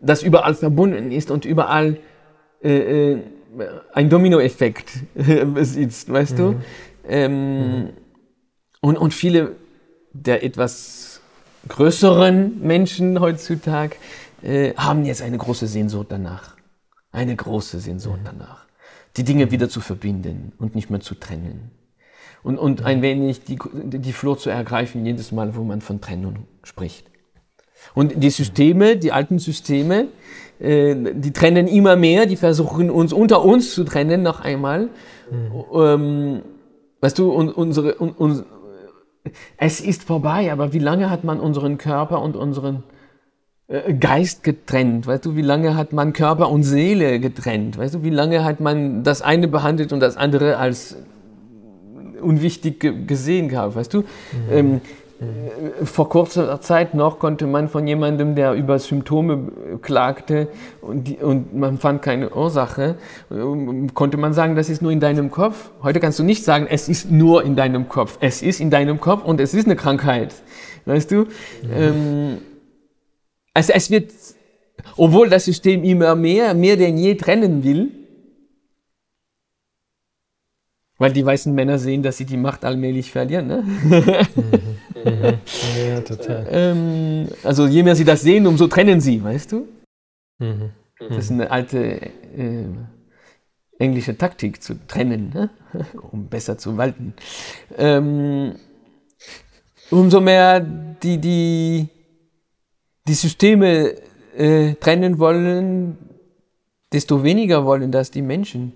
das überall verbunden ist und überall äh, äh, ein Dominoeffekt besitzt, weißt mhm. du? Ähm, mhm. und, und viele der etwas größeren Menschen heutzutage äh, haben jetzt eine große Sehnsucht danach. Eine große Sehnsucht mhm. danach. Die Dinge wieder zu verbinden und nicht mehr zu trennen und, und ein wenig die, die Flur zu ergreifen, jedes Mal, wo man von Trennung spricht. Und die Systeme, die alten Systeme, äh, die trennen immer mehr, die versuchen uns unter uns zu trennen noch einmal. Mhm. Ähm, weißt du, unsere, un, un, es ist vorbei, aber wie lange hat man unseren Körper und unseren äh, Geist getrennt? Weißt du, wie lange hat man Körper und Seele getrennt? Weißt du, wie lange hat man das eine behandelt und das andere als unwichtig gesehen gehabt? Weißt du? Mhm. Ähm, äh, vor kurzer Zeit noch konnte man von jemandem, der über Symptome klagte und, die, und, man fand keine Ursache, ähm, konnte man sagen, das ist nur in deinem Kopf. Heute kannst du nicht sagen, es ist nur in deinem Kopf. Es ist in deinem Kopf und es ist eine Krankheit. Weißt du? Mhm. Ähm, also es wird, obwohl das System immer mehr, mehr denn je trennen will, weil die weißen Männer sehen, dass sie die Macht allmählich verlieren. Ne? Mhm. Ja, total. Ähm, also je mehr sie das sehen, umso trennen sie, weißt du? Mhm. Das ist eine alte äh, englische Taktik, zu trennen, ne? um besser zu walten. Ähm, umso mehr die, die, die Systeme äh, trennen wollen, desto weniger wollen das die Menschen.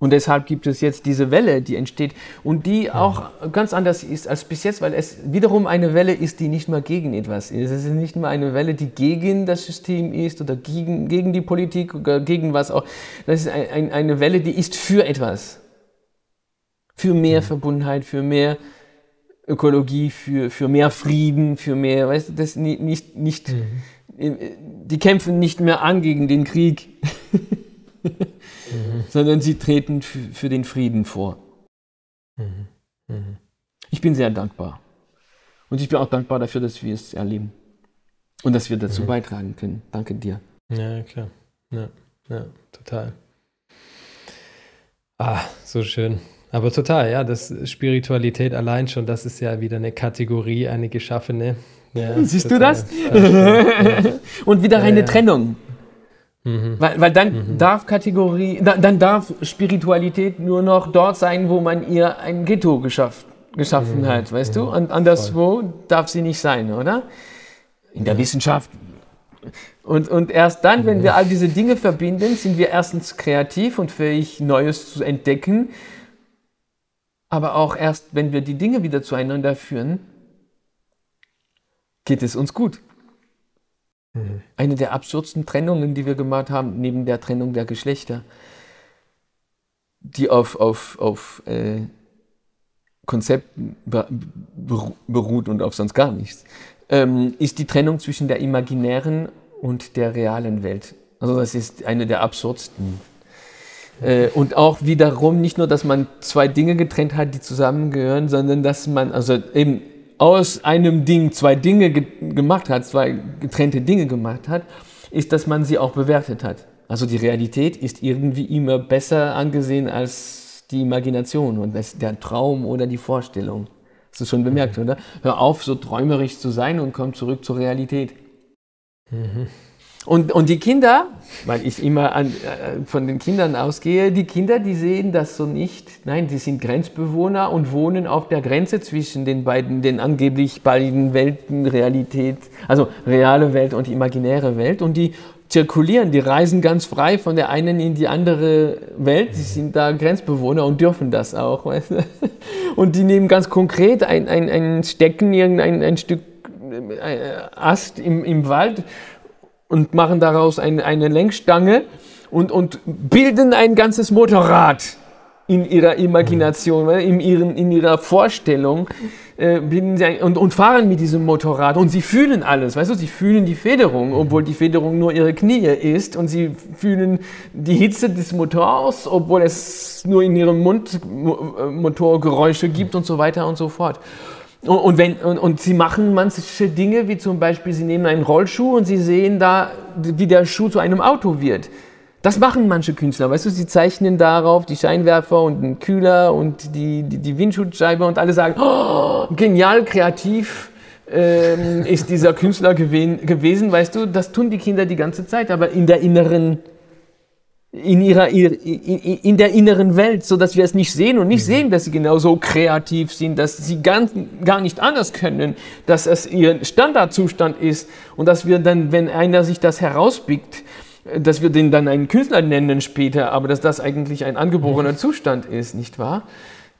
Und deshalb gibt es jetzt diese Welle, die entsteht und die auch ganz anders ist als bis jetzt, weil es wiederum eine Welle ist, die nicht mehr gegen etwas ist. Es ist nicht mehr eine Welle, die gegen das System ist oder gegen, gegen die Politik oder gegen was auch. Das ist ein, ein, eine Welle, die ist für etwas. Für mehr mhm. Verbundenheit, für mehr Ökologie, für, für mehr Frieden, für mehr, weißt du, das nicht, nicht, nicht mhm. die kämpfen nicht mehr an gegen den Krieg. mhm. sondern sie treten für den Frieden vor. Mhm. Mhm. Ich bin sehr dankbar. Und ich bin auch dankbar dafür, dass wir es erleben. Und dass wir dazu mhm. beitragen können. Danke dir. Ja, klar. Ja, ja, total. Ah, so schön. Aber total, ja, das Spiritualität allein schon, das ist ja wieder eine Kategorie, eine geschaffene. Ja, Siehst total. du das? Ja. Und wieder eine Trennung. Mhm. Weil, weil dann mhm. darf Kategorie, dann, dann, darf Spiritualität nur noch dort sein, wo man ihr ein Ghetto geschafft, geschaffen mhm. hat, weißt du? Und anderswo Voll. darf sie nicht sein, oder? In der Wissenschaft. Und, und erst dann, wenn wir all diese Dinge verbinden, sind wir erstens kreativ und fähig, Neues zu entdecken. Aber auch erst, wenn wir die Dinge wieder zueinander führen, geht es uns gut. Mhm. Eine der absurdsten Trennungen, die wir gemacht haben, neben der Trennung der Geschlechter, die auf, auf, auf äh, Konzepten beruht und auf sonst gar nichts, ähm, ist die Trennung zwischen der imaginären und der realen Welt. Also das ist eine der absurdsten. Äh, und auch wiederum nicht nur, dass man zwei Dinge getrennt hat, die zusammengehören, sondern dass man, also eben aus einem Ding zwei Dinge ge gemacht hat, zwei getrennte Dinge gemacht hat, ist, dass man sie auch bewertet hat. Also die Realität ist irgendwie immer besser angesehen als die Imagination und das, der Traum oder die Vorstellung. Hast du schon bemerkt, mhm. oder? Hör auf, so träumerisch zu sein und komm zurück zur Realität. Mhm. Und, und die Kinder, weil ich immer an, äh, von den Kindern ausgehe, die Kinder, die sehen das so nicht. Nein, die sind Grenzbewohner und wohnen auf der Grenze zwischen den beiden, den angeblich beiden Welten, Realität, also reale Welt und imaginäre Welt. Und die zirkulieren, die reisen ganz frei von der einen in die andere Welt. Die sind da Grenzbewohner und dürfen das auch. Weißt du? Und die nehmen ganz konkret ein, ein, ein Stecken, irgendein ein Stück äh, Ast im, im Wald und machen daraus ein, eine Lenkstange und, und bilden ein ganzes Motorrad in ihrer Imagination, in, ihren, in ihrer Vorstellung äh, sie und, und fahren mit diesem Motorrad und sie fühlen alles, weißt du, sie fühlen die Federung, obwohl die Federung nur ihre Knie ist und sie fühlen die Hitze des Motors, obwohl es nur in ihrem Mund Motorgeräusche gibt und so weiter und so fort. Und, wenn, und, und, sie machen manche Dinge, wie zum Beispiel, sie nehmen einen Rollschuh und sie sehen da, wie der Schuh zu einem Auto wird. Das machen manche Künstler, weißt du, sie zeichnen darauf die Scheinwerfer und den Kühler und die, die, die Windschutzscheibe und alle sagen, oh, genial, kreativ ähm, ist dieser Künstler gewesen, weißt du, das tun die Kinder die ganze Zeit, aber in der inneren in, ihrer, in, der inneren Welt, so dass wir es nicht sehen und nicht mhm. sehen, dass sie genauso kreativ sind, dass sie ganz, gar nicht anders können, dass es ihr Standardzustand ist und dass wir dann, wenn einer sich das herauspickt, dass wir den dann einen Künstler nennen später, aber dass das eigentlich ein angeborener mhm. Zustand ist, nicht wahr?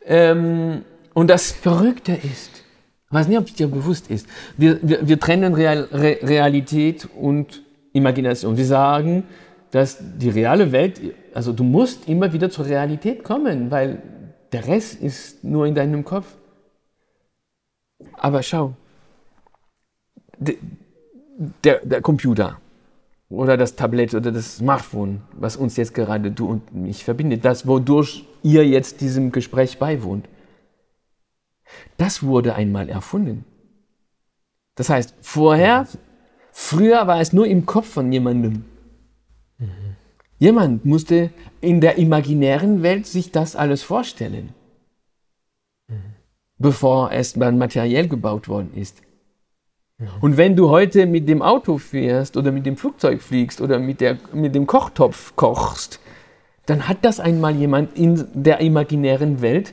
Ähm, und das Verrückte ist, ich weiß nicht, ob es dir bewusst ist, wir, wir, wir trennen Real, Re, Realität und Imagination. Wir sagen, dass die reale Welt, also du musst immer wieder zur Realität kommen, weil der Rest ist nur in deinem Kopf. Aber schau, der, der Computer oder das Tablet oder das Smartphone, was uns jetzt gerade du und mich verbindet, das, wodurch ihr jetzt diesem Gespräch beiwohnt, das wurde einmal erfunden. Das heißt, vorher, früher war es nur im Kopf von jemandem. Mhm. Jemand musste in der imaginären Welt sich das alles vorstellen, mhm. bevor es dann materiell gebaut worden ist. Mhm. Und wenn du heute mit dem Auto fährst oder mit dem Flugzeug fliegst oder mit, der, mit dem Kochtopf kochst, dann hat das einmal jemand in der imaginären Welt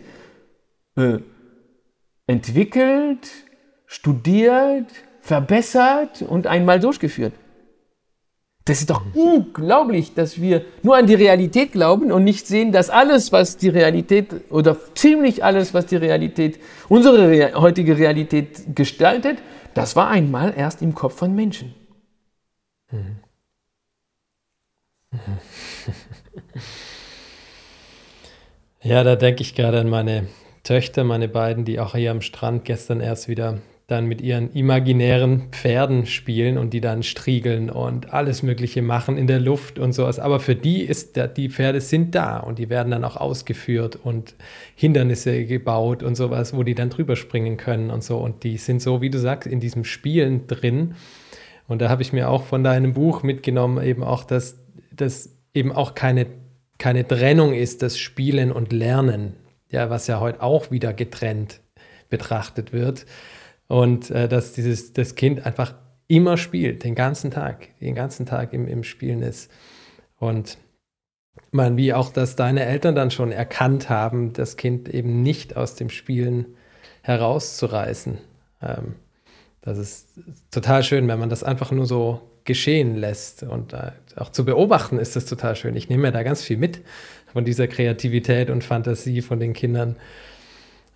äh, entwickelt, studiert, verbessert und einmal durchgeführt. Das ist doch unglaublich, dass wir nur an die Realität glauben und nicht sehen, dass alles, was die Realität oder ziemlich alles, was die Realität, unsere Re heutige Realität gestaltet, das war einmal erst im Kopf von Menschen. Ja, da denke ich gerade an meine Töchter, meine beiden, die auch hier am Strand gestern erst wieder dann mit ihren imaginären Pferden spielen und die dann striegeln und alles Mögliche machen in der Luft und sowas. Aber für die ist der, die Pferde sind da und die werden dann auch ausgeführt und Hindernisse gebaut und sowas, wo die dann drüber springen können und so. Und die sind so, wie du sagst, in diesem Spielen drin. Und da habe ich mir auch von deinem Buch mitgenommen, eben auch, dass das eben auch keine, keine Trennung ist, das Spielen und Lernen, ja, was ja heute auch wieder getrennt betrachtet wird und äh, dass dieses, das Kind einfach immer spielt, den ganzen Tag, den ganzen Tag im, im Spielen ist. Und man, wie auch, dass deine Eltern dann schon erkannt haben, das Kind eben nicht aus dem Spielen herauszureißen. Ähm, das ist total schön, wenn man das einfach nur so geschehen lässt. Und äh, auch zu beobachten ist das total schön. Ich nehme mir da ganz viel mit von dieser Kreativität und Fantasie von den Kindern.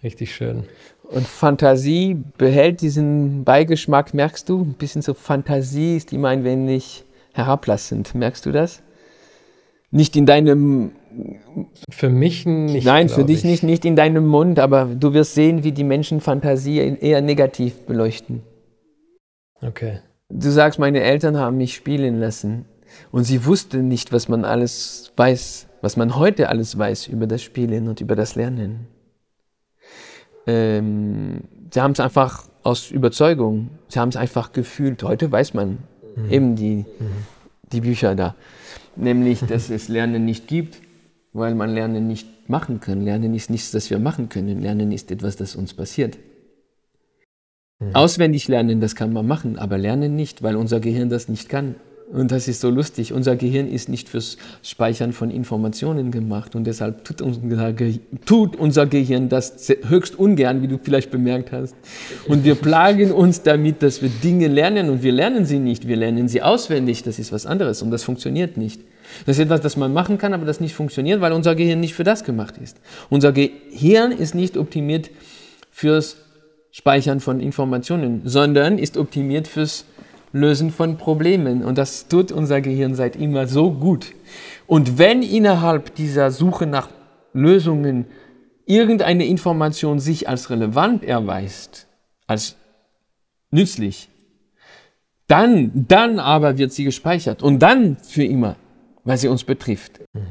Richtig schön. Und Fantasie behält diesen Beigeschmack, merkst du? Ein bisschen so Fantasie ist immer ein wenig herablassend. Merkst du das? Nicht in deinem. Für mich nicht. Nein, für dich ich. nicht, nicht in deinem Mund, aber du wirst sehen, wie die Menschen Fantasie eher negativ beleuchten. Okay. Du sagst, meine Eltern haben mich spielen lassen und sie wussten nicht, was man alles weiß, was man heute alles weiß über das Spielen und über das Lernen ähm, sie haben es einfach aus Überzeugung, sie haben es einfach gefühlt. Heute weiß man mhm. eben die, mhm. die Bücher da. Nämlich, dass es Lernen nicht gibt, weil man Lernen nicht machen kann. Lernen ist nichts, das wir machen können. Lernen ist etwas, das uns passiert. Mhm. Auswendig lernen, das kann man machen, aber lernen nicht, weil unser Gehirn das nicht kann. Und das ist so lustig. Unser Gehirn ist nicht fürs Speichern von Informationen gemacht und deshalb tut unser, Ge tut unser Gehirn das höchst ungern, wie du vielleicht bemerkt hast. Und wir plagen uns damit, dass wir Dinge lernen und wir lernen sie nicht. Wir lernen sie auswendig. Das ist was anderes und das funktioniert nicht. Das ist etwas, das man machen kann, aber das nicht funktioniert, weil unser Gehirn nicht für das gemacht ist. Unser Gehirn ist nicht optimiert fürs Speichern von Informationen, sondern ist optimiert fürs Lösen von Problemen. Und das tut unser Gehirn seit immer so gut. Und wenn innerhalb dieser Suche nach Lösungen irgendeine Information sich als relevant erweist, als nützlich, dann, dann aber wird sie gespeichert und dann für immer weil sie uns betrifft. Mhm.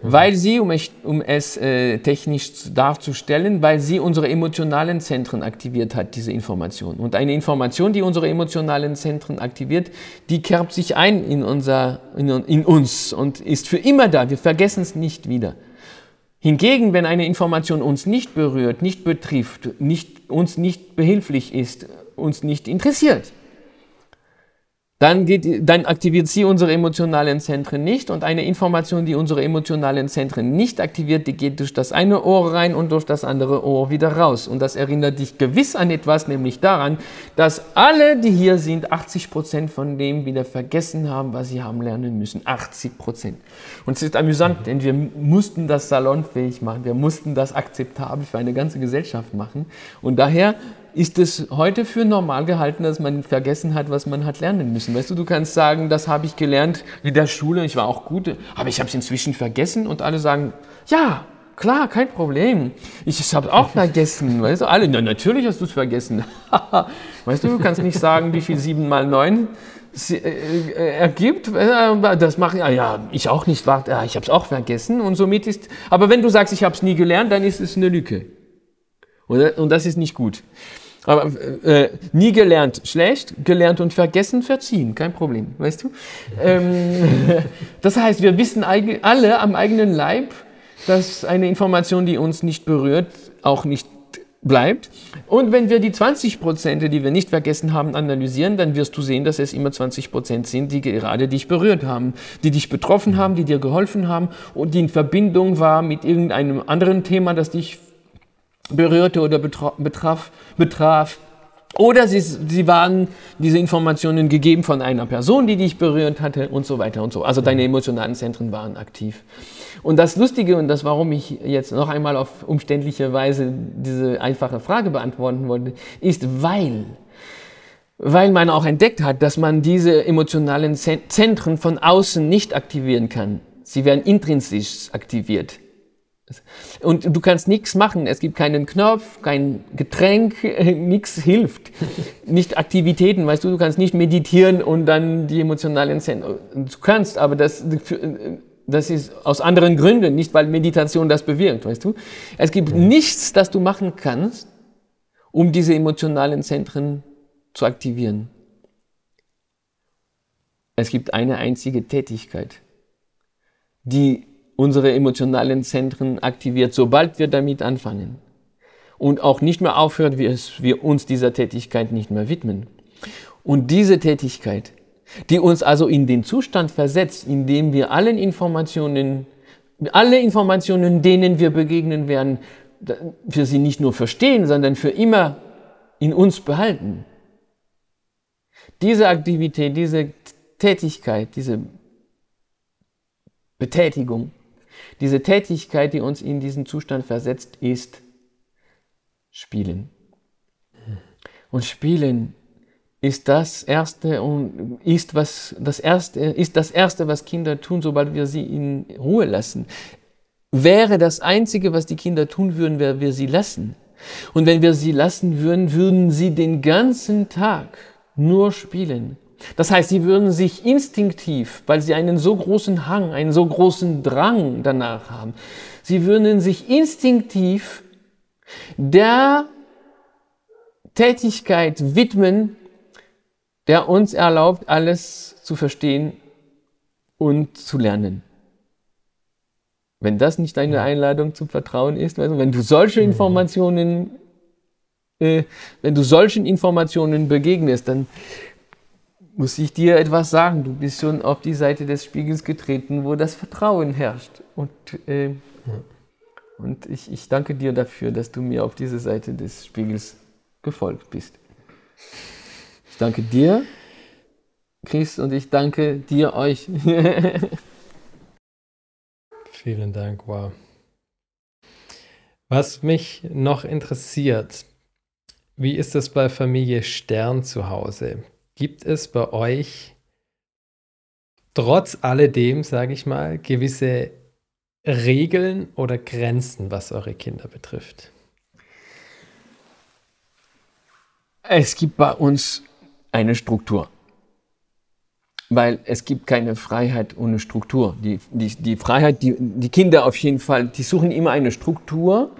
Weil sie, um, es, um es äh, technisch darzustellen, weil sie unsere emotionalen Zentren aktiviert hat, diese Information. Und eine Information, die unsere emotionalen Zentren aktiviert, die kerbt sich ein in, unser, in, in uns und ist für immer da. Wir vergessen es nicht wieder. Hingegen, wenn eine Information uns nicht berührt, nicht betrifft, nicht, uns nicht behilflich ist, uns nicht interessiert, dann, geht, dann aktiviert sie unsere emotionalen Zentren nicht und eine Information, die unsere emotionalen Zentren nicht aktiviert, die geht durch das eine Ohr rein und durch das andere Ohr wieder raus. Und das erinnert dich gewiss an etwas, nämlich daran, dass alle, die hier sind, 80 Prozent von dem wieder vergessen haben, was sie haben lernen müssen. 80 Prozent. Und es ist amüsant, denn wir mussten das salonfähig machen, wir mussten das akzeptabel für eine ganze Gesellschaft machen. Und daher ist es heute für normal gehalten, dass man vergessen hat, was man hat lernen müssen. Weißt du, du kannst sagen, das habe ich gelernt in der Schule, ich war auch gut, aber ich habe es inzwischen vergessen und alle sagen, ja, klar, kein Problem. Ich habe es auch vergessen. Weißt du, alle, na, natürlich hast du es vergessen. weißt du, du kannst nicht sagen, wie viel 7 mal 9 äh, äh, ergibt, äh, das mache ich, ja, ich auch nicht, warte, ja, ich habe es auch vergessen und somit ist, aber wenn du sagst, ich habe es nie gelernt, dann ist es eine Lücke. Und das ist nicht gut. Aber äh, nie gelernt schlecht, gelernt und vergessen verziehen, kein Problem, weißt du? Ähm, das heißt, wir wissen alle am eigenen Leib, dass eine Information, die uns nicht berührt, auch nicht bleibt. Und wenn wir die 20 Prozent, die wir nicht vergessen haben, analysieren, dann wirst du sehen, dass es immer 20 Prozent sind, die gerade dich berührt haben, die dich betroffen haben, die dir geholfen haben und die in Verbindung war mit irgendeinem anderen Thema, das dich berührte oder betraf, betraf. Oder sie, sie waren diese Informationen gegeben von einer Person, die dich berührt hatte und so weiter und so. Also deine emotionalen Zentren waren aktiv. Und das Lustige und das, warum ich jetzt noch einmal auf umständliche Weise diese einfache Frage beantworten wollte, ist, weil, weil man auch entdeckt hat, dass man diese emotionalen Zentren von außen nicht aktivieren kann. Sie werden intrinsisch aktiviert. Und du kannst nichts machen. Es gibt keinen Knopf, kein Getränk, nichts hilft. Nicht Aktivitäten, weißt du, du kannst nicht meditieren und dann die emotionalen Zentren. Du kannst, aber das, das ist aus anderen Gründen, nicht weil Meditation das bewirkt, weißt du. Es gibt nichts, das du machen kannst, um diese emotionalen Zentren zu aktivieren. Es gibt eine einzige Tätigkeit, die unsere emotionalen Zentren aktiviert, sobald wir damit anfangen. Und auch nicht mehr aufhört, wie es wir uns dieser Tätigkeit nicht mehr widmen. Und diese Tätigkeit, die uns also in den Zustand versetzt, in dem wir allen Informationen, alle Informationen, denen wir begegnen werden, für sie nicht nur verstehen, sondern für immer in uns behalten. Diese Aktivität, diese Tätigkeit, diese Betätigung diese Tätigkeit, die uns in diesen Zustand versetzt, ist Spielen. Und Spielen ist das erste und ist was das erste ist das erste, was Kinder tun, sobald wir sie in Ruhe lassen. Wäre das einzige, was die Kinder tun würden, wäre wir sie lassen. Und wenn wir sie lassen würden, würden sie den ganzen Tag nur spielen. Das heißt, sie würden sich instinktiv, weil sie einen so großen Hang, einen so großen Drang danach haben, sie würden sich instinktiv der Tätigkeit widmen, der uns erlaubt, alles zu verstehen und zu lernen. Wenn das nicht eine Einladung zum Vertrauen ist, also wenn du solche mhm. Informationen, äh, wenn du solchen Informationen begegnest, dann muss ich dir etwas sagen. Du bist schon auf die Seite des Spiegels getreten, wo das Vertrauen herrscht. Und, äh, ja. und ich, ich danke dir dafür, dass du mir auf diese Seite des Spiegels gefolgt bist. Ich danke dir, Chris, und ich danke dir euch. Vielen Dank, wow. Was mich noch interessiert, wie ist es bei Familie Stern zu Hause? Gibt es bei euch trotz alledem, sage ich mal, gewisse Regeln oder Grenzen, was eure Kinder betrifft? Es gibt bei uns eine Struktur. Weil es gibt keine Freiheit ohne Struktur. Die, die, die Freiheit, die, die Kinder auf jeden Fall, die suchen immer eine Struktur,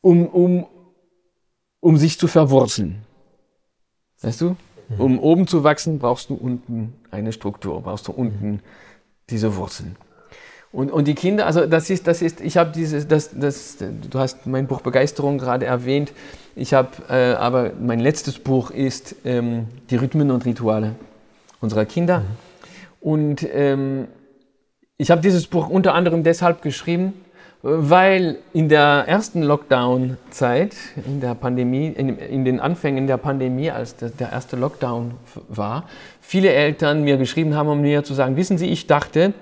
um, um, um sich zu verwurzeln. Weißt du? Um oben zu wachsen, brauchst du unten eine Struktur, brauchst du unten diese Wurzeln. Und, und die Kinder, also das ist, das ist, ich habe dieses, das, das, du hast mein Buch Begeisterung gerade erwähnt. Ich habe, äh, aber mein letztes Buch ist ähm, die Rhythmen und Rituale. unserer Kinder. Und ähm, ich habe dieses Buch unter anderem deshalb geschrieben, weil in der ersten Lockdown-Zeit, in der Pandemie, in, in, den Anfängen der Pandemie, als der, der erste Lockdown war, viele Eltern mir geschrieben haben, um mir zu sagen, wissen Sie, ich dachte,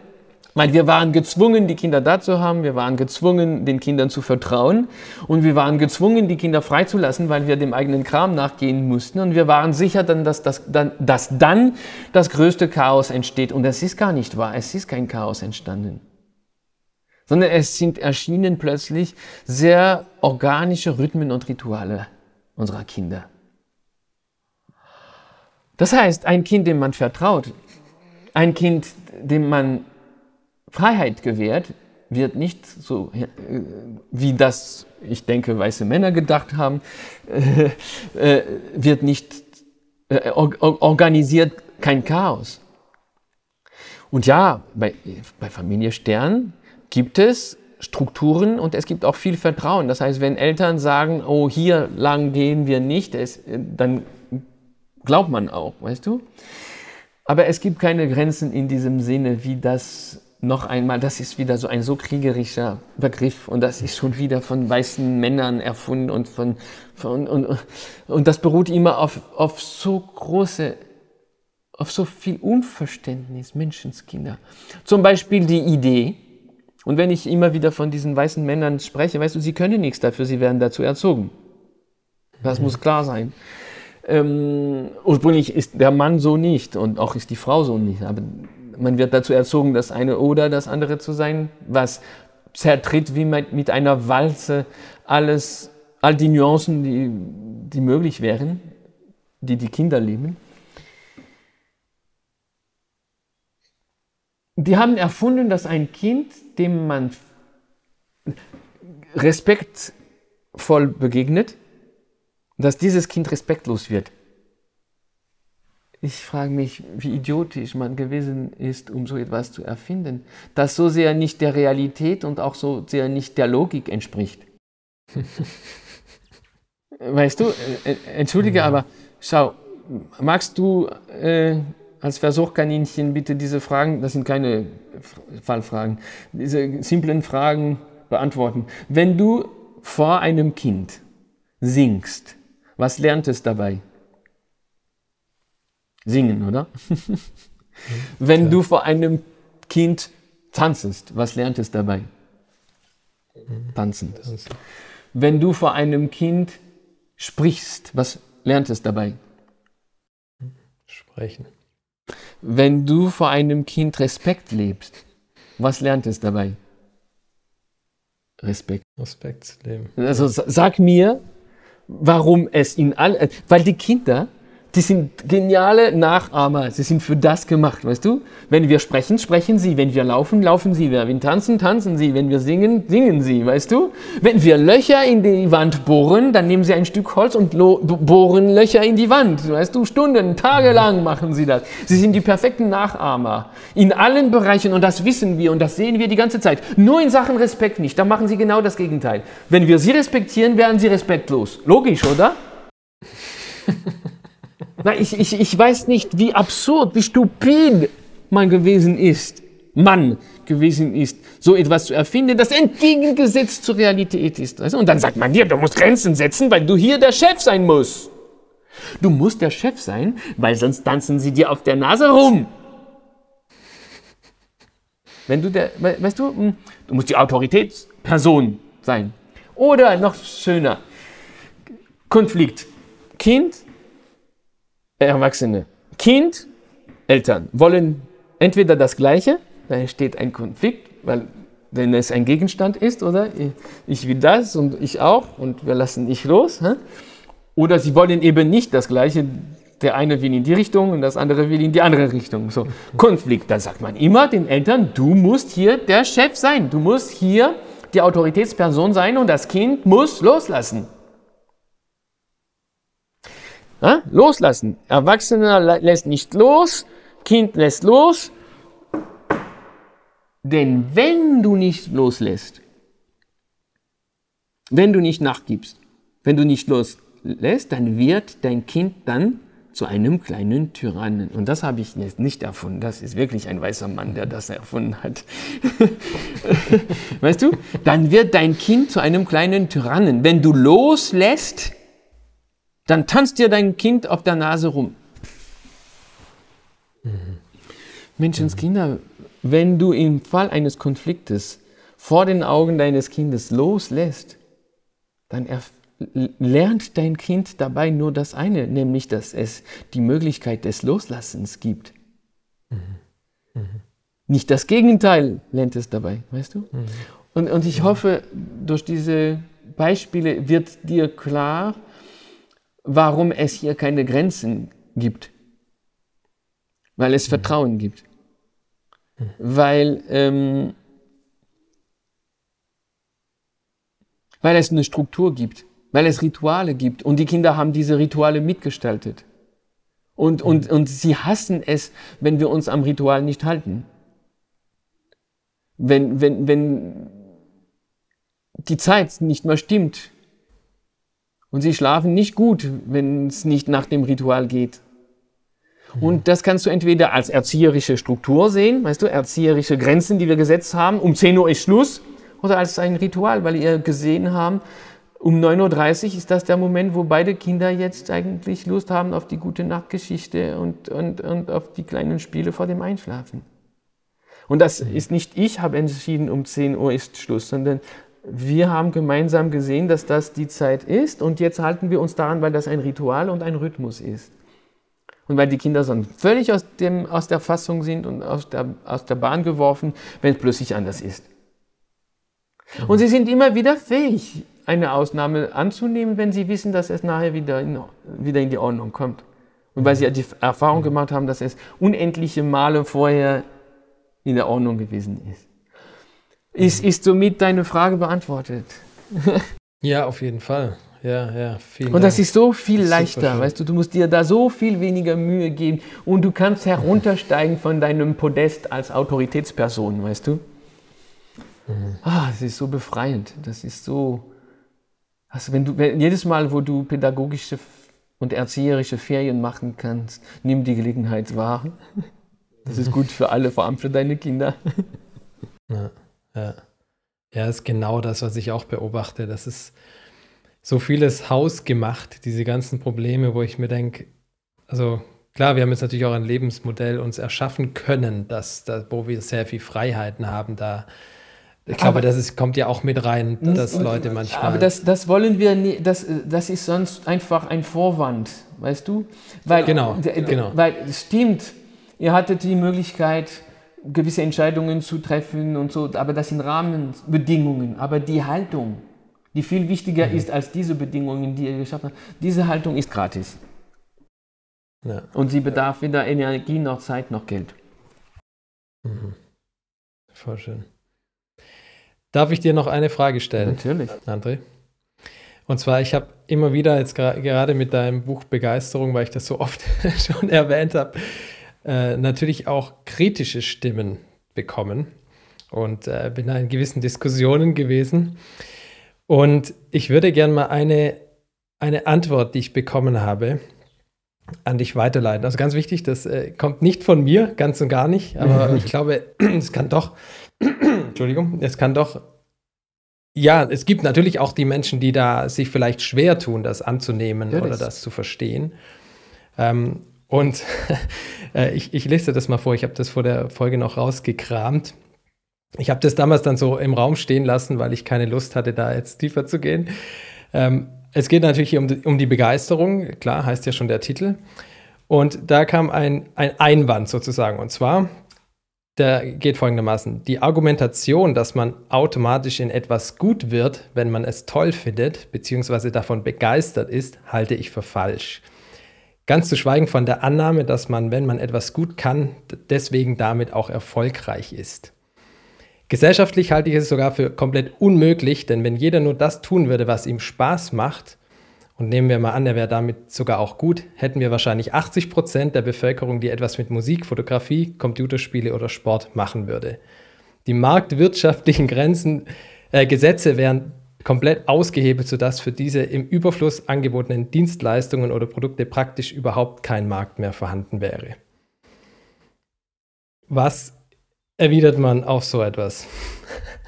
weil wir waren gezwungen, die Kinder da zu haben, wir waren gezwungen, den Kindern zu vertrauen und wir waren gezwungen, die Kinder freizulassen, weil wir dem eigenen Kram nachgehen mussten und wir waren sicher, dann, dass, dann, dass dann das größte Chaos entsteht. Und das ist gar nicht wahr, es ist kein Chaos entstanden sondern es sind erschienen plötzlich sehr organische Rhythmen und Rituale unserer Kinder. Das heißt, ein Kind, dem man vertraut, ein Kind, dem man Freiheit gewährt, wird nicht so, äh, wie das, ich denke, weiße Männer gedacht haben, äh, äh, wird nicht organisiert kein Chaos. Und ja, bei, bei Familie Stern gibt es Strukturen und es gibt auch viel Vertrauen. Das heißt, wenn Eltern sagen, oh, hier lang gehen wir nicht, es, dann glaubt man auch, weißt du? Aber es gibt keine Grenzen in diesem Sinne, wie das noch einmal, das ist wieder so ein so kriegerischer Begriff und das ist schon wieder von weißen Männern erfunden und von, von und, und das beruht immer auf, auf so große, auf so viel Unverständnis, Menschenskinder. Zum Beispiel die Idee, und wenn ich immer wieder von diesen weißen Männern spreche, weißt du, sie können nichts dafür, sie werden dazu erzogen. Das mhm. muss klar sein. Ähm, ursprünglich ist der Mann so nicht und auch ist die Frau so nicht. Aber man wird dazu erzogen, das eine oder das andere zu sein, was zertritt wie mit einer Walze alles, all die Nuancen, die, die möglich wären, die die Kinder lieben. Die haben erfunden, dass ein Kind, dem man respektvoll begegnet, dass dieses Kind respektlos wird. Ich frage mich, wie idiotisch man gewesen ist, um so etwas zu erfinden, das so sehr nicht der Realität und auch so sehr nicht der Logik entspricht. weißt du, äh, äh, entschuldige, aber schau, magst du äh, als Versuchkaninchen bitte diese Fragen, das sind keine Fallfragen, diese simplen Fragen beantworten. Wenn du vor einem Kind singst, was lernt es dabei? Singen, oder? Wenn du vor einem Kind tanzest, was lernt es dabei? Tanzen. Wenn du vor einem Kind sprichst, was lernt es dabei? Sprechen. Wenn du vor einem Kind Respekt lebst, was lernt es dabei? Respekt. Respekt leben. Also sag mir, warum es in all, weil die Kinder die sind geniale Nachahmer. Sie sind für das gemacht, weißt du? Wenn wir sprechen, sprechen sie. Wenn wir laufen, laufen sie. Wenn wir tanzen, tanzen sie. Wenn wir singen, singen sie, weißt du? Wenn wir Löcher in die Wand bohren, dann nehmen sie ein Stück Holz und bohren Löcher in die Wand. Weißt du, Stunden, tagelang machen sie das. Sie sind die perfekten Nachahmer. In allen Bereichen und das wissen wir und das sehen wir die ganze Zeit. Nur in Sachen Respekt nicht. Da machen sie genau das Gegenteil. Wenn wir sie respektieren, werden sie respektlos. Logisch, oder? Na, ich, ich, ich weiß nicht, wie absurd, wie stupid man gewesen ist, Mann gewesen ist, so etwas zu erfinden, das entgegengesetzt zur Realität ist. Und dann sagt man dir, du musst Grenzen setzen, weil du hier der Chef sein musst. Du musst der Chef sein, weil sonst tanzen sie dir auf der Nase rum. Wenn du der, weißt du, hm, du musst die Autoritätsperson sein. Oder noch schöner, Konflikt. Kind Erwachsene. Kind, Eltern wollen entweder das Gleiche, da entsteht ein Konflikt, weil wenn es ein Gegenstand ist, oder ich will das und ich auch und wir lassen nicht los. Oder sie wollen eben nicht das Gleiche. Der eine will in die Richtung und das andere will in die andere Richtung. So Konflikt. Da sagt man immer den Eltern: Du musst hier der Chef sein. Du musst hier die Autoritätsperson sein und das Kind muss loslassen. Ja? Loslassen. Erwachsener lässt nicht los, Kind lässt los. Denn wenn du nicht loslässt, wenn du nicht nachgibst, wenn du nicht loslässt, dann wird dein Kind dann zu einem kleinen Tyrannen. Und das habe ich jetzt nicht erfunden. Das ist wirklich ein weißer Mann, der das erfunden hat. weißt du? Dann wird dein Kind zu einem kleinen Tyrannen. Wenn du loslässt, dann tanzt dir dein Kind auf der Nase rum. Mhm. Menschenskinder, wenn du im Fall eines Konfliktes vor den Augen deines Kindes loslässt, dann lernt dein Kind dabei nur das eine, nämlich dass es die Möglichkeit des Loslassens gibt. Mhm. Mhm. Nicht das Gegenteil lernt es dabei, weißt du? Mhm. Und, und ich hoffe, durch diese Beispiele wird dir klar, warum es hier keine Grenzen gibt. Weil es Vertrauen gibt. Weil, ähm, weil es eine Struktur gibt weil es Rituale gibt und die Kinder haben diese Rituale mitgestaltet. Und, und, und sie hassen es, wenn wir uns am Ritual nicht halten. Wenn, wenn, wenn die Zeit nicht mehr stimmt und sie schlafen nicht gut, wenn es nicht nach dem Ritual geht. Und das kannst du entweder als erzieherische Struktur sehen, weißt du, erzieherische Grenzen, die wir gesetzt haben, um 10 Uhr ist Schluss, oder als ein Ritual, weil ihr gesehen haben, um 9.30 Uhr ist das der Moment, wo beide Kinder jetzt eigentlich Lust haben auf die gute Nachtgeschichte und, und, und auf die kleinen Spiele vor dem Einschlafen. Und das ist nicht ich habe entschieden, um 10 Uhr ist Schluss, sondern wir haben gemeinsam gesehen, dass das die Zeit ist und jetzt halten wir uns daran, weil das ein Ritual und ein Rhythmus ist. Und weil die Kinder sonst völlig aus, dem, aus der Fassung sind und aus der, aus der Bahn geworfen, wenn es plötzlich anders ist. Und sie sind immer wieder fähig, eine Ausnahme anzunehmen, wenn sie wissen, dass es nachher wieder in, wieder in die Ordnung kommt. Und weil sie die Erfahrung gemacht haben, dass es unendliche Male vorher in der Ordnung gewesen ist. Ist, ist somit deine Frage beantwortet? ja, auf jeden Fall. Ja, ja, vielen Und das Dank. ist so viel das leichter, weißt du, du musst dir da so viel weniger Mühe geben und du kannst heruntersteigen von deinem Podest als Autoritätsperson, weißt du? Mhm. Ah, es ist so befreiend, das ist so, also wenn du, wenn, jedes Mal, wo du pädagogische und erzieherische Ferien machen kannst, nimm die Gelegenheit wahr. Das ist gut für alle, vor allem für deine Kinder. Ja, ja. ja, ist genau das, was ich auch beobachte. Das ist so vieles hausgemacht, diese ganzen Probleme, wo ich mir denke, also klar, wir haben jetzt natürlich auch ein Lebensmodell uns erschaffen können, dass, dass, wo wir sehr viel Freiheiten haben, da ich glaube, aber, das ist, kommt ja auch mit rein, dass Leute manchmal. Aber das, das wollen wir nie, das, das ist sonst einfach ein Vorwand, weißt du? Weil, genau, genau. Weil es stimmt, ihr hattet die Möglichkeit, gewisse Entscheidungen zu treffen und so, aber das sind Rahmenbedingungen. Aber die Haltung, die viel wichtiger mhm. ist als diese Bedingungen, die ihr geschaffen habt, diese Haltung ist gratis. Ja. Und sie bedarf weder Energie noch Zeit noch Geld. Mhm. Voll schön. Darf ich dir noch eine Frage stellen? Natürlich. André. Und zwar, ich habe immer wieder jetzt gerade mit deinem Buch Begeisterung, weil ich das so oft schon erwähnt habe, äh, natürlich auch kritische Stimmen bekommen und äh, bin da in gewissen Diskussionen gewesen. Und ich würde gerne mal eine, eine Antwort, die ich bekommen habe, an dich weiterleiten. Also ganz wichtig, das äh, kommt nicht von mir, ganz und gar nicht, aber ich glaube, es kann doch Entschuldigung, es kann doch. Ja, es gibt natürlich auch die Menschen, die da sich vielleicht schwer tun, das anzunehmen ja, oder das zu verstehen. Ähm, und äh, ich, ich lese das mal vor, ich habe das vor der Folge noch rausgekramt. Ich habe das damals dann so im Raum stehen lassen, weil ich keine Lust hatte, da jetzt tiefer zu gehen. Ähm, es geht natürlich um die, um die Begeisterung, klar, heißt ja schon der Titel. Und da kam ein, ein Einwand sozusagen. Und zwar, der geht folgendermaßen. Die Argumentation, dass man automatisch in etwas gut wird, wenn man es toll findet, beziehungsweise davon begeistert ist, halte ich für falsch. Ganz zu schweigen von der Annahme, dass man, wenn man etwas gut kann, deswegen damit auch erfolgreich ist. Gesellschaftlich halte ich es sogar für komplett unmöglich, denn wenn jeder nur das tun würde, was ihm Spaß macht, und nehmen wir mal an, er wäre damit sogar auch gut, hätten wir wahrscheinlich 80 Prozent der Bevölkerung, die etwas mit Musik, Fotografie, Computerspiele oder Sport machen würde. Die marktwirtschaftlichen Grenzen, äh, Gesetze wären komplett ausgehebelt, sodass für diese im Überfluss angebotenen Dienstleistungen oder Produkte praktisch überhaupt kein Markt mehr vorhanden wäre. Was erwidert man auf so etwas?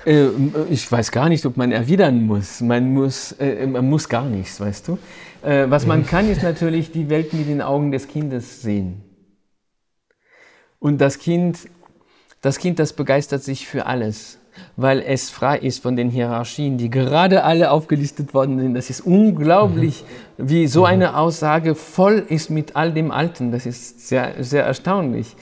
Äh, ich weiß gar nicht, ob man erwidern muss. Man muss, äh, man muss gar nichts, weißt du. Äh, was man kann, ist natürlich die Welt mit den Augen des Kindes sehen. Und das Kind, das Kind, das begeistert sich für alles, weil es frei ist von den Hierarchien, die gerade alle aufgelistet worden sind. Das ist unglaublich, mhm. wie so eine Aussage voll ist mit all dem Alten. Das ist sehr, sehr erstaunlich.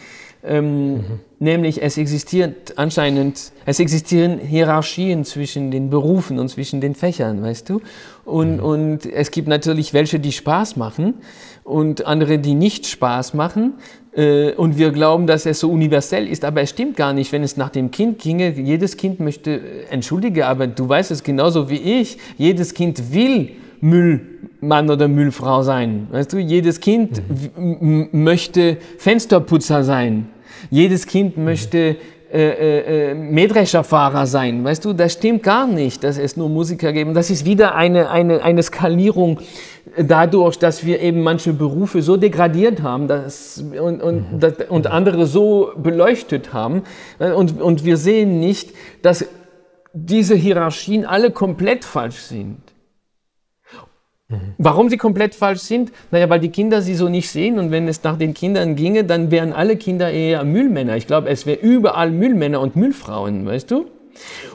Ähm, mhm. Nämlich es existiert anscheinend, es existieren Hierarchien zwischen den Berufen und zwischen den Fächern, weißt du? Und, mhm. und es gibt natürlich welche, die Spaß machen und andere, die nicht Spaß machen. Äh, und wir glauben, dass es so universell ist, aber es stimmt gar nicht. Wenn es nach dem Kind ginge, jedes Kind möchte, äh, entschuldige, aber du weißt es genauso wie ich, jedes Kind will Müllmann oder Müllfrau sein. Weißt du, jedes Kind mhm. möchte Fensterputzer sein. Jedes Kind möchte äh, äh, äh, Mähdrescherfahrer sein. Weißt du, das stimmt gar nicht, dass es nur Musiker geben. Das ist wieder eine, eine, eine Skalierung dadurch, dass wir eben manche Berufe so degradiert haben dass, und, und, mhm. das, und andere so beleuchtet haben. Und, und wir sehen nicht, dass diese Hierarchien alle komplett falsch sind. Mhm. Warum sie komplett falsch sind? Naja, weil die Kinder sie so nicht sehen und wenn es nach den Kindern ginge, dann wären alle Kinder eher Müllmänner. Ich glaube, es wäre überall Müllmänner und Müllfrauen, weißt du?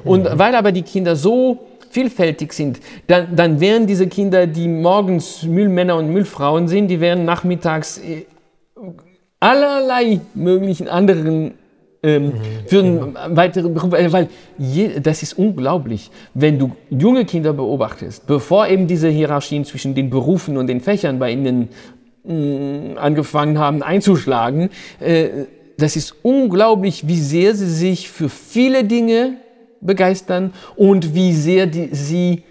Und mhm. weil aber die Kinder so vielfältig sind, dann, dann wären diese Kinder, die morgens Müllmänner und Müllfrauen sind, die wären nachmittags äh, allerlei möglichen anderen ähm, für einen weiteren Beruf, äh, weil je, das ist unglaublich, wenn du junge Kinder beobachtest, bevor eben diese Hierarchien zwischen den Berufen und den Fächern bei ihnen mh, mm, angefangen haben einzuschlagen, äh, das ist unglaublich, wie sehr sie sich für viele Dinge begeistern und wie sehr die, sie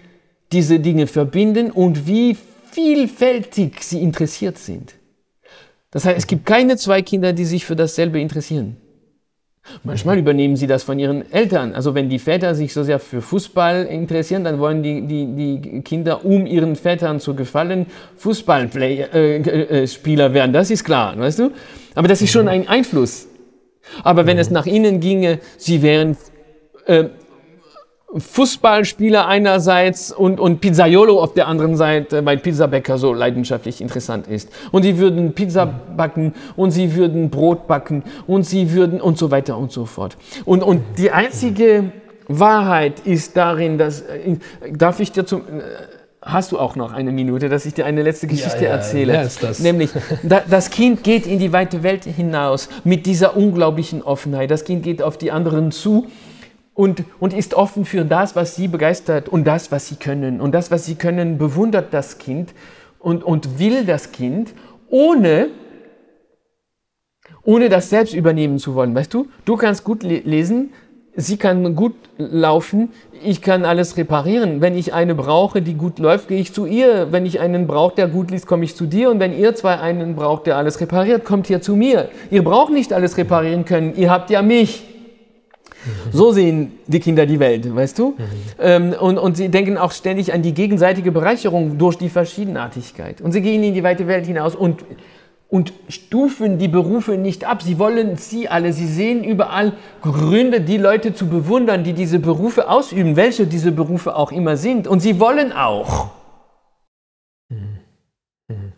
diese Dinge verbinden und wie vielfältig sie interessiert sind. Das heißt, es gibt keine zwei Kinder, die sich für dasselbe interessieren. Manchmal übernehmen sie das von ihren Eltern. Also wenn die Väter sich so sehr für Fußball interessieren, dann wollen die, die, die Kinder, um ihren Vätern zu gefallen, Fußballspieler äh, äh, äh werden. Das ist klar, weißt du? Aber das ist schon ein Einfluss. Aber wenn es nach ihnen ginge, sie wären äh, Fußballspieler einerseits und, und Pizzaiolo auf der anderen Seite, weil Pizzabäcker so leidenschaftlich interessant ist. Und sie würden Pizza backen und sie würden Brot backen und sie würden und so weiter und so fort. Und, und die einzige Wahrheit ist darin, dass, äh, darf ich dir zum, äh, hast du auch noch eine Minute, dass ich dir eine letzte Geschichte ja, ja, erzähle. Ja, ist das. Nämlich, das Kind geht in die weite Welt hinaus mit dieser unglaublichen Offenheit. Das Kind geht auf die anderen zu und, und ist offen für das, was sie begeistert und das, was sie können. Und das, was sie können, bewundert das Kind und, und will das Kind, ohne, ohne das selbst übernehmen zu wollen. Weißt du, du kannst gut lesen, sie kann gut laufen, ich kann alles reparieren. Wenn ich eine brauche, die gut läuft, gehe ich zu ihr. Wenn ich einen brauche, der gut liest, komme ich zu dir. Und wenn ihr zwei einen braucht, der alles repariert, kommt ihr zu mir. Ihr braucht nicht alles reparieren können, ihr habt ja mich. So sehen die Kinder die Welt, weißt du? Mhm. Ähm, und, und sie denken auch ständig an die gegenseitige Bereicherung durch die Verschiedenartigkeit. Und sie gehen in die weite Welt hinaus und, und stufen die Berufe nicht ab. Sie wollen sie alle, sie sehen überall Gründe, die Leute zu bewundern, die diese Berufe ausüben, welche diese Berufe auch immer sind. Und sie wollen auch.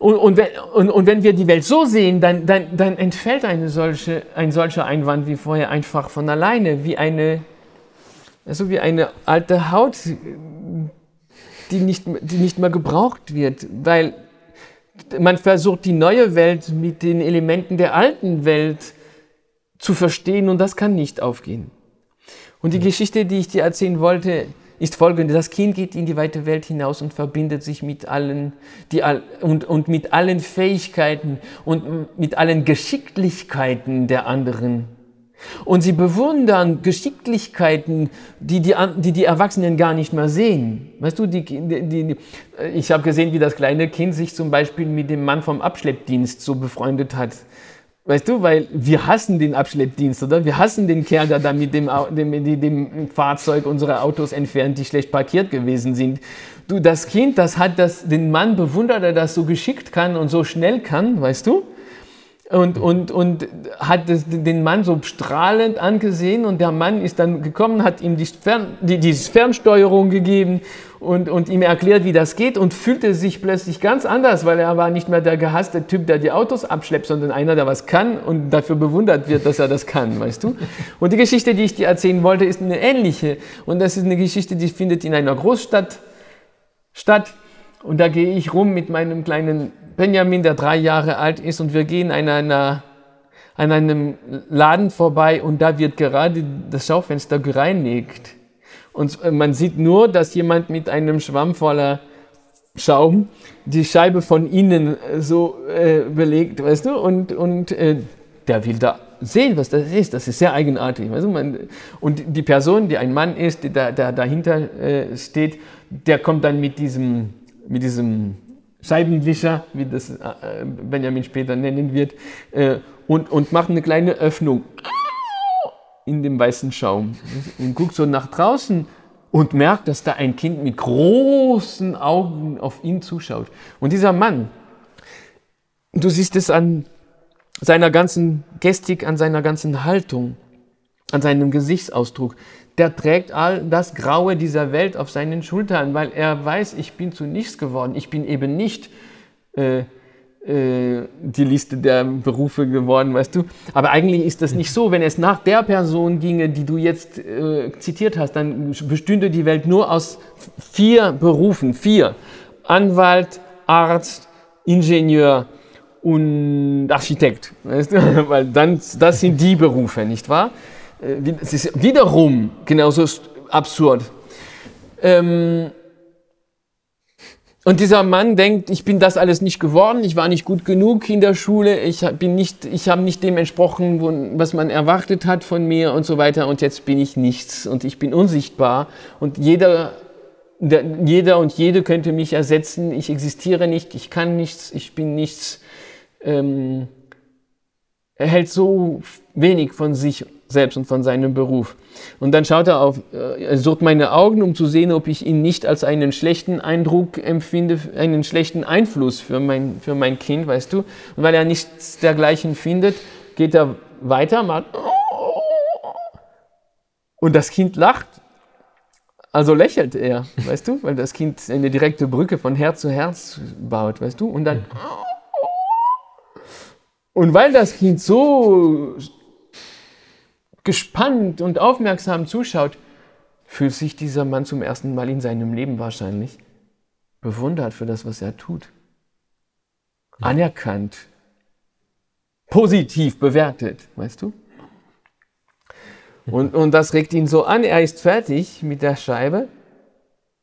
Und, und, wenn, und, und, wenn wir die Welt so sehen, dann, dann, dann entfällt eine solche, ein solcher Einwand wie vorher einfach von alleine, wie eine, also wie eine alte Haut, die nicht, die nicht mehr gebraucht wird, weil man versucht, die neue Welt mit den Elementen der alten Welt zu verstehen und das kann nicht aufgehen. Und die Geschichte, die ich dir erzählen wollte, ist folgende. Das Kind geht in die weite Welt hinaus und verbindet sich mit allen, die, und, und mit allen Fähigkeiten und mit allen Geschicklichkeiten der anderen. Und sie bewundern Geschicklichkeiten, die die, die, die Erwachsenen gar nicht mehr sehen. Weißt du, die, die, die ich habe gesehen, wie das kleine Kind sich zum Beispiel mit dem Mann vom Abschleppdienst so befreundet hat. Weißt du, weil wir hassen den Abschleppdienst, oder? Wir hassen den Kerl, der da mit dem, dem, dem Fahrzeug unsere Autos entfernt, die schlecht parkiert gewesen sind. Du, das Kind, das hat das, den Mann bewundert, der das so geschickt kann und so schnell kann, weißt du? und, und, und hat den Mann so strahlend angesehen und der Mann ist dann gekommen, hat ihm die, Fern, die, die Fernsteuerung gegeben und, und ihm erklärt, wie das geht und fühlte sich plötzlich ganz anders, weil er war nicht mehr der gehasste Typ, der die Autos abschleppt, sondern einer, der was kann und dafür bewundert wird, dass er das kann, weißt du? Und die Geschichte, die ich dir erzählen wollte, ist eine ähnliche und das ist eine Geschichte, die findet in einer Großstadt statt und da gehe ich rum mit meinem kleinen Benjamin, der drei Jahre alt ist, und wir gehen an, einer, an einem Laden vorbei und da wird gerade das Schaufenster gereinigt. Und man sieht nur, dass jemand mit einem Schwamm voller Schaum die Scheibe von innen so äh, belegt, weißt du, und, und äh, der will da sehen, was das ist. Das ist sehr eigenartig. Weißt du? Man, und die Person, die ein Mann ist, der, der dahinter äh, steht, der kommt dann mit diesem, mit diesem Scheibenwischer, wie das äh, Benjamin später nennen wird, äh, und, und macht eine kleine Öffnung in dem weißen Schaum und guckt so nach draußen und merkt, dass da ein Kind mit großen Augen auf ihn zuschaut. Und dieser Mann, du siehst es an seiner ganzen Gestik, an seiner ganzen Haltung, an seinem Gesichtsausdruck, der trägt all das Graue dieser Welt auf seinen Schultern, weil er weiß, ich bin zu nichts geworden. Ich bin eben nicht äh, die Liste der Berufe geworden, weißt du. Aber eigentlich ist das nicht so. Wenn es nach der Person ginge, die du jetzt äh, zitiert hast, dann bestünde die Welt nur aus vier Berufen. Vier. Anwalt, Arzt, Ingenieur und Architekt. Weißt du? Weil dann, das sind die Berufe, nicht wahr? Äh, es ist wiederum genauso absurd. Ähm, und dieser Mann denkt, ich bin das alles nicht geworden, ich war nicht gut genug in der Schule, ich bin nicht, ich habe nicht dem entsprochen, was man erwartet hat von mir und so weiter. Und jetzt bin ich nichts und ich bin unsichtbar. Und jeder, der, jeder und jede könnte mich ersetzen, ich existiere nicht, ich kann nichts, ich bin nichts. Ähm, er hält so wenig von sich selbst und von seinem Beruf. Und dann schaut er auf, äh, er sucht meine Augen, um zu sehen, ob ich ihn nicht als einen schlechten Eindruck empfinde, einen schlechten Einfluss für mein, für mein Kind, weißt du. Und weil er nichts dergleichen findet, geht er weiter, macht und das Kind lacht. Also lächelt er, weißt du, weil das Kind eine direkte Brücke von Herz zu Herz baut, weißt du. Und dann und weil das Kind so gespannt und aufmerksam zuschaut, fühlt sich dieser Mann zum ersten Mal in seinem Leben wahrscheinlich bewundert für das, was er tut. Anerkannt. Positiv bewertet, weißt du? Und, und das regt ihn so an, er ist fertig mit der Scheibe,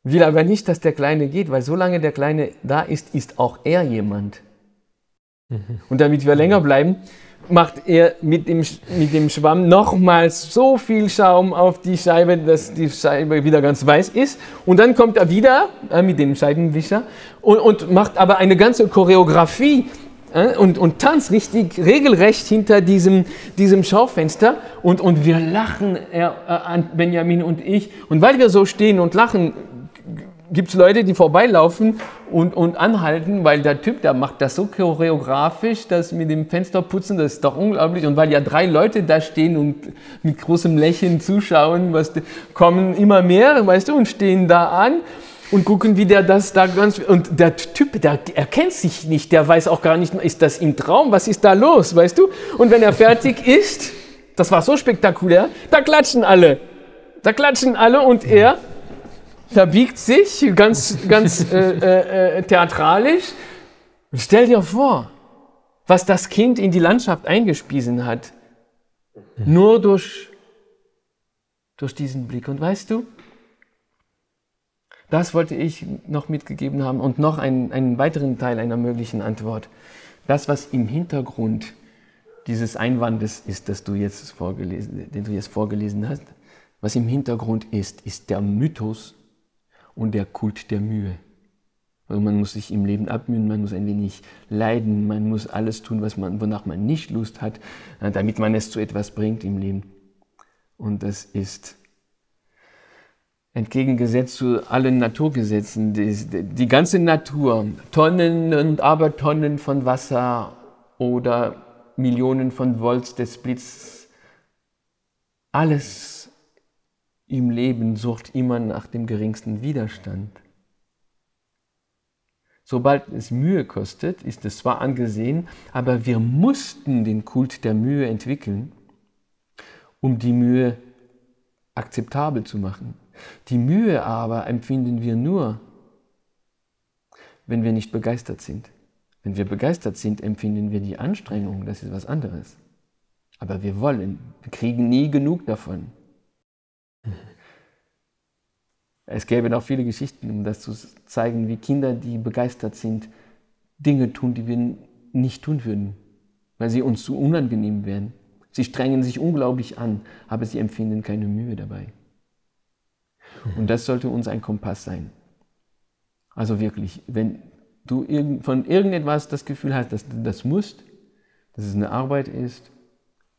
will aber nicht, dass der Kleine geht, weil solange der Kleine da ist, ist auch er jemand. Und damit wir länger bleiben, macht er mit dem, mit dem Schwamm nochmals so viel Schaum auf die Scheibe, dass die Scheibe wieder ganz weiß ist. Und dann kommt er wieder äh, mit dem Scheibenwischer und, und, macht aber eine ganze Choreografie äh, und, und tanzt richtig regelrecht hinter diesem, diesem Schaufenster. Und, und wir lachen, er, äh, Benjamin und ich. Und weil wir so stehen und lachen, gibt es Leute, die vorbeilaufen und, und anhalten, weil der Typ, der macht das so choreografisch, das mit dem Fensterputzen, das ist doch unglaublich. Und weil ja drei Leute da stehen und mit großem Lächeln zuschauen, was, kommen immer mehr, weißt du, und stehen da an und gucken, wie der das da ganz. Und der Typ, der erkennt sich nicht, der weiß auch gar nicht, ist das im Traum, was ist da los, weißt du? Und wenn er fertig ist, das war so spektakulär, da klatschen alle. Da klatschen alle und er verbiegt sich ganz, ganz äh, äh, äh, theatralisch. Stell dir vor, was das Kind in die Landschaft eingespiesen hat. Nur durch, durch diesen Blick. Und weißt du, das wollte ich noch mitgegeben haben und noch einen, einen weiteren Teil einer möglichen Antwort. Das, was im Hintergrund dieses Einwandes ist, das du jetzt vorgelesen, den du jetzt vorgelesen hast, was im Hintergrund ist, ist der Mythos und der Kult der Mühe. Man muss sich im Leben abmühen, man muss ein wenig leiden, man muss alles tun, was man, wonach man nicht Lust hat, äh, damit man es zu etwas bringt im Leben. Und das ist entgegengesetzt zu allen Naturgesetzen. Die, die ganze Natur, Tonnen und Abertonnen von Wasser oder Millionen von Volts des Blitz, alles im Leben sucht immer nach dem geringsten Widerstand. Sobald es Mühe kostet, ist es zwar angesehen, aber wir mussten den Kult der Mühe entwickeln, um die Mühe akzeptabel zu machen. Die Mühe aber empfinden wir nur, wenn wir nicht begeistert sind. Wenn wir begeistert sind, empfinden wir die Anstrengung, das ist was anderes. Aber wir wollen, wir kriegen nie genug davon. Es gäbe noch viele Geschichten, um das zu zeigen, wie Kinder, die begeistert sind, Dinge tun, die wir nicht tun würden, weil sie uns zu unangenehm wären. Sie strengen sich unglaublich an, aber sie empfinden keine Mühe dabei. Und das sollte uns ein Kompass sein. Also wirklich, wenn du von irgendetwas das Gefühl hast, dass du das musst, dass es eine Arbeit ist,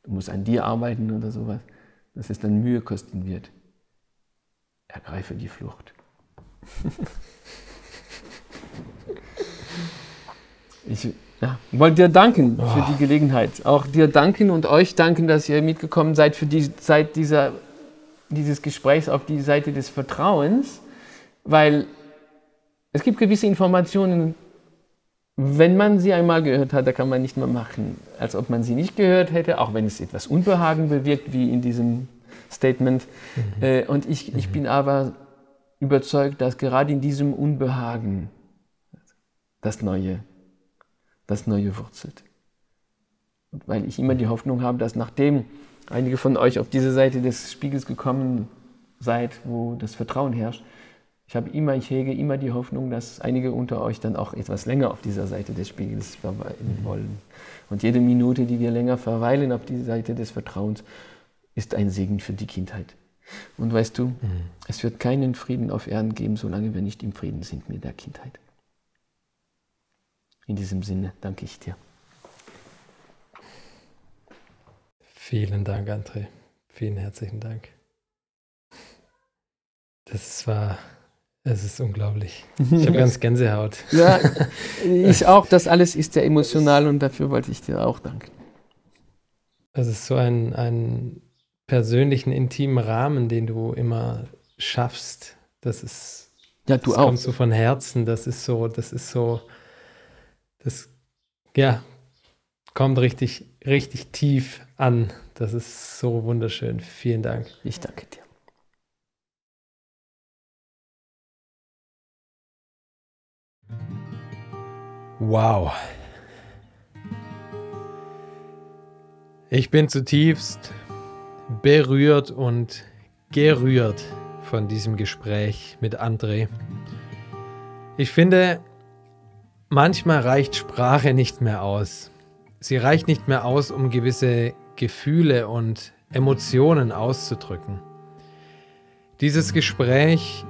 du musst an dir arbeiten oder sowas, dass es dann Mühe kosten wird, ergreife die Flucht. ich ja, wollte dir danken für die Gelegenheit. Auch dir danken und euch danken, dass ihr mitgekommen seid für die Zeit dieser dieses Gesprächs auf die Seite des Vertrauens, weil es gibt gewisse Informationen, wenn man sie einmal gehört hat, da kann man nicht mehr machen, als ob man sie nicht gehört hätte, auch wenn es etwas Unbehagen bewirkt, wie in diesem Statement. Mhm. Äh, und ich, ich bin aber überzeugt, dass gerade in diesem Unbehagen das Neue, das Neue wurzelt. Und weil ich immer die Hoffnung habe, dass nachdem einige von euch auf diese Seite des Spiegels gekommen seid, wo das Vertrauen herrscht. Ich habe immer, ich hege immer die Hoffnung, dass einige unter euch dann auch etwas länger auf dieser Seite des Spiegels verweilen wollen. Und jede Minute, die wir länger verweilen auf dieser Seite des Vertrauens, ist ein Segen für die Kindheit. Und weißt du, mhm. es wird keinen Frieden auf Erden geben, solange wir nicht im Frieden sind mit der Kindheit. In diesem Sinne danke ich dir. Vielen Dank, André. Vielen herzlichen Dank. Das war, es ist unglaublich. Ich habe ganz Gänsehaut. Ja, ich auch. Das alles ist sehr emotional und dafür wollte ich dir auch danken. Es ist so ein, ein persönlichen, intimen Rahmen, den du immer schaffst. Das ist, ja, du das auch. kommt so von Herzen. Das ist so, das ist so, das, ja, kommt richtig, richtig tief an. Das ist so wunderschön. Vielen Dank. Ich danke dir. Wow. Ich bin zutiefst berührt und gerührt von diesem Gespräch mit André. Ich finde, manchmal reicht Sprache nicht mehr aus. Sie reicht nicht mehr aus, um gewisse Gefühle und Emotionen auszudrücken. Dieses Gespräch,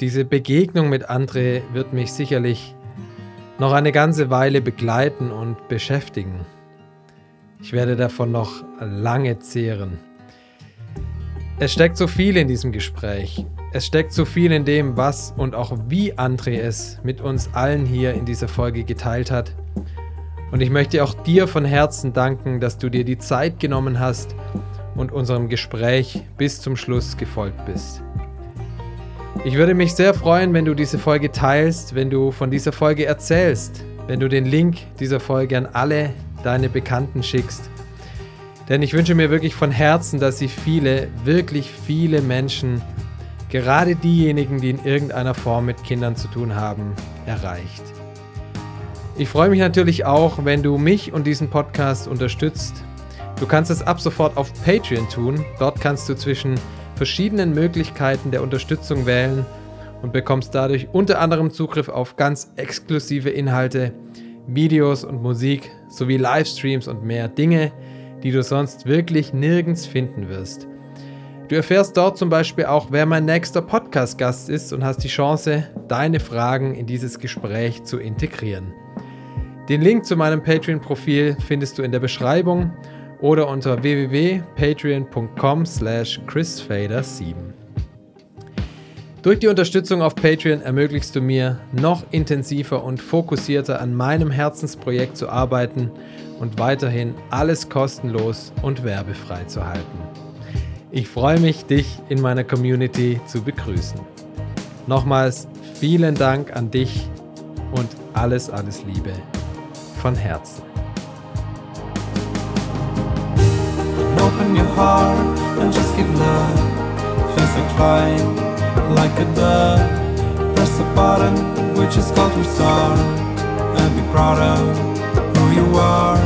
diese Begegnung mit André wird mich sicherlich noch eine ganze Weile begleiten und beschäftigen. Ich werde davon noch lange zehren. Es steckt so viel in diesem Gespräch. Es steckt so viel in dem, was und auch wie André es mit uns allen hier in dieser Folge geteilt hat. Und ich möchte auch dir von Herzen danken, dass du dir die Zeit genommen hast und unserem Gespräch bis zum Schluss gefolgt bist. Ich würde mich sehr freuen, wenn du diese Folge teilst, wenn du von dieser Folge erzählst, wenn du den Link dieser Folge an alle deine Bekannten schickst. Denn ich wünsche mir wirklich von Herzen, dass sie viele, wirklich viele Menschen, gerade diejenigen, die in irgendeiner Form mit Kindern zu tun haben, erreicht. Ich freue mich natürlich auch, wenn du mich und diesen Podcast unterstützt. Du kannst es ab sofort auf Patreon tun. Dort kannst du zwischen verschiedenen Möglichkeiten der Unterstützung wählen und bekommst dadurch unter anderem Zugriff auf ganz exklusive Inhalte, Videos und Musik sowie Livestreams und mehr Dinge, die du sonst wirklich nirgends finden wirst. Du erfährst dort zum Beispiel auch, wer mein nächster Podcast-Gast ist und hast die Chance, deine Fragen in dieses Gespräch zu integrieren. Den Link zu meinem Patreon-Profil findest du in der Beschreibung oder unter www.patreon.com slash chrisfader7. Durch die Unterstützung auf Patreon ermöglichst du mir, noch intensiver und fokussierter an meinem Herzensprojekt zu arbeiten und weiterhin alles kostenlos und werbefrei zu halten. Ich freue mich, dich in meiner Community zu begrüßen. Nochmals vielen Dank an dich und alles, alles Liebe von Herzen. Open your heart and just give love. Feels like flying like a dove. Press the button which is called restart and be proud of you are.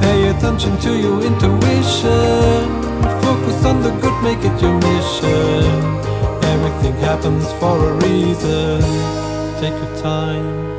Pay attention to your intuition Focus on the good, make it your mission. Everything happens for a reason. Take your time.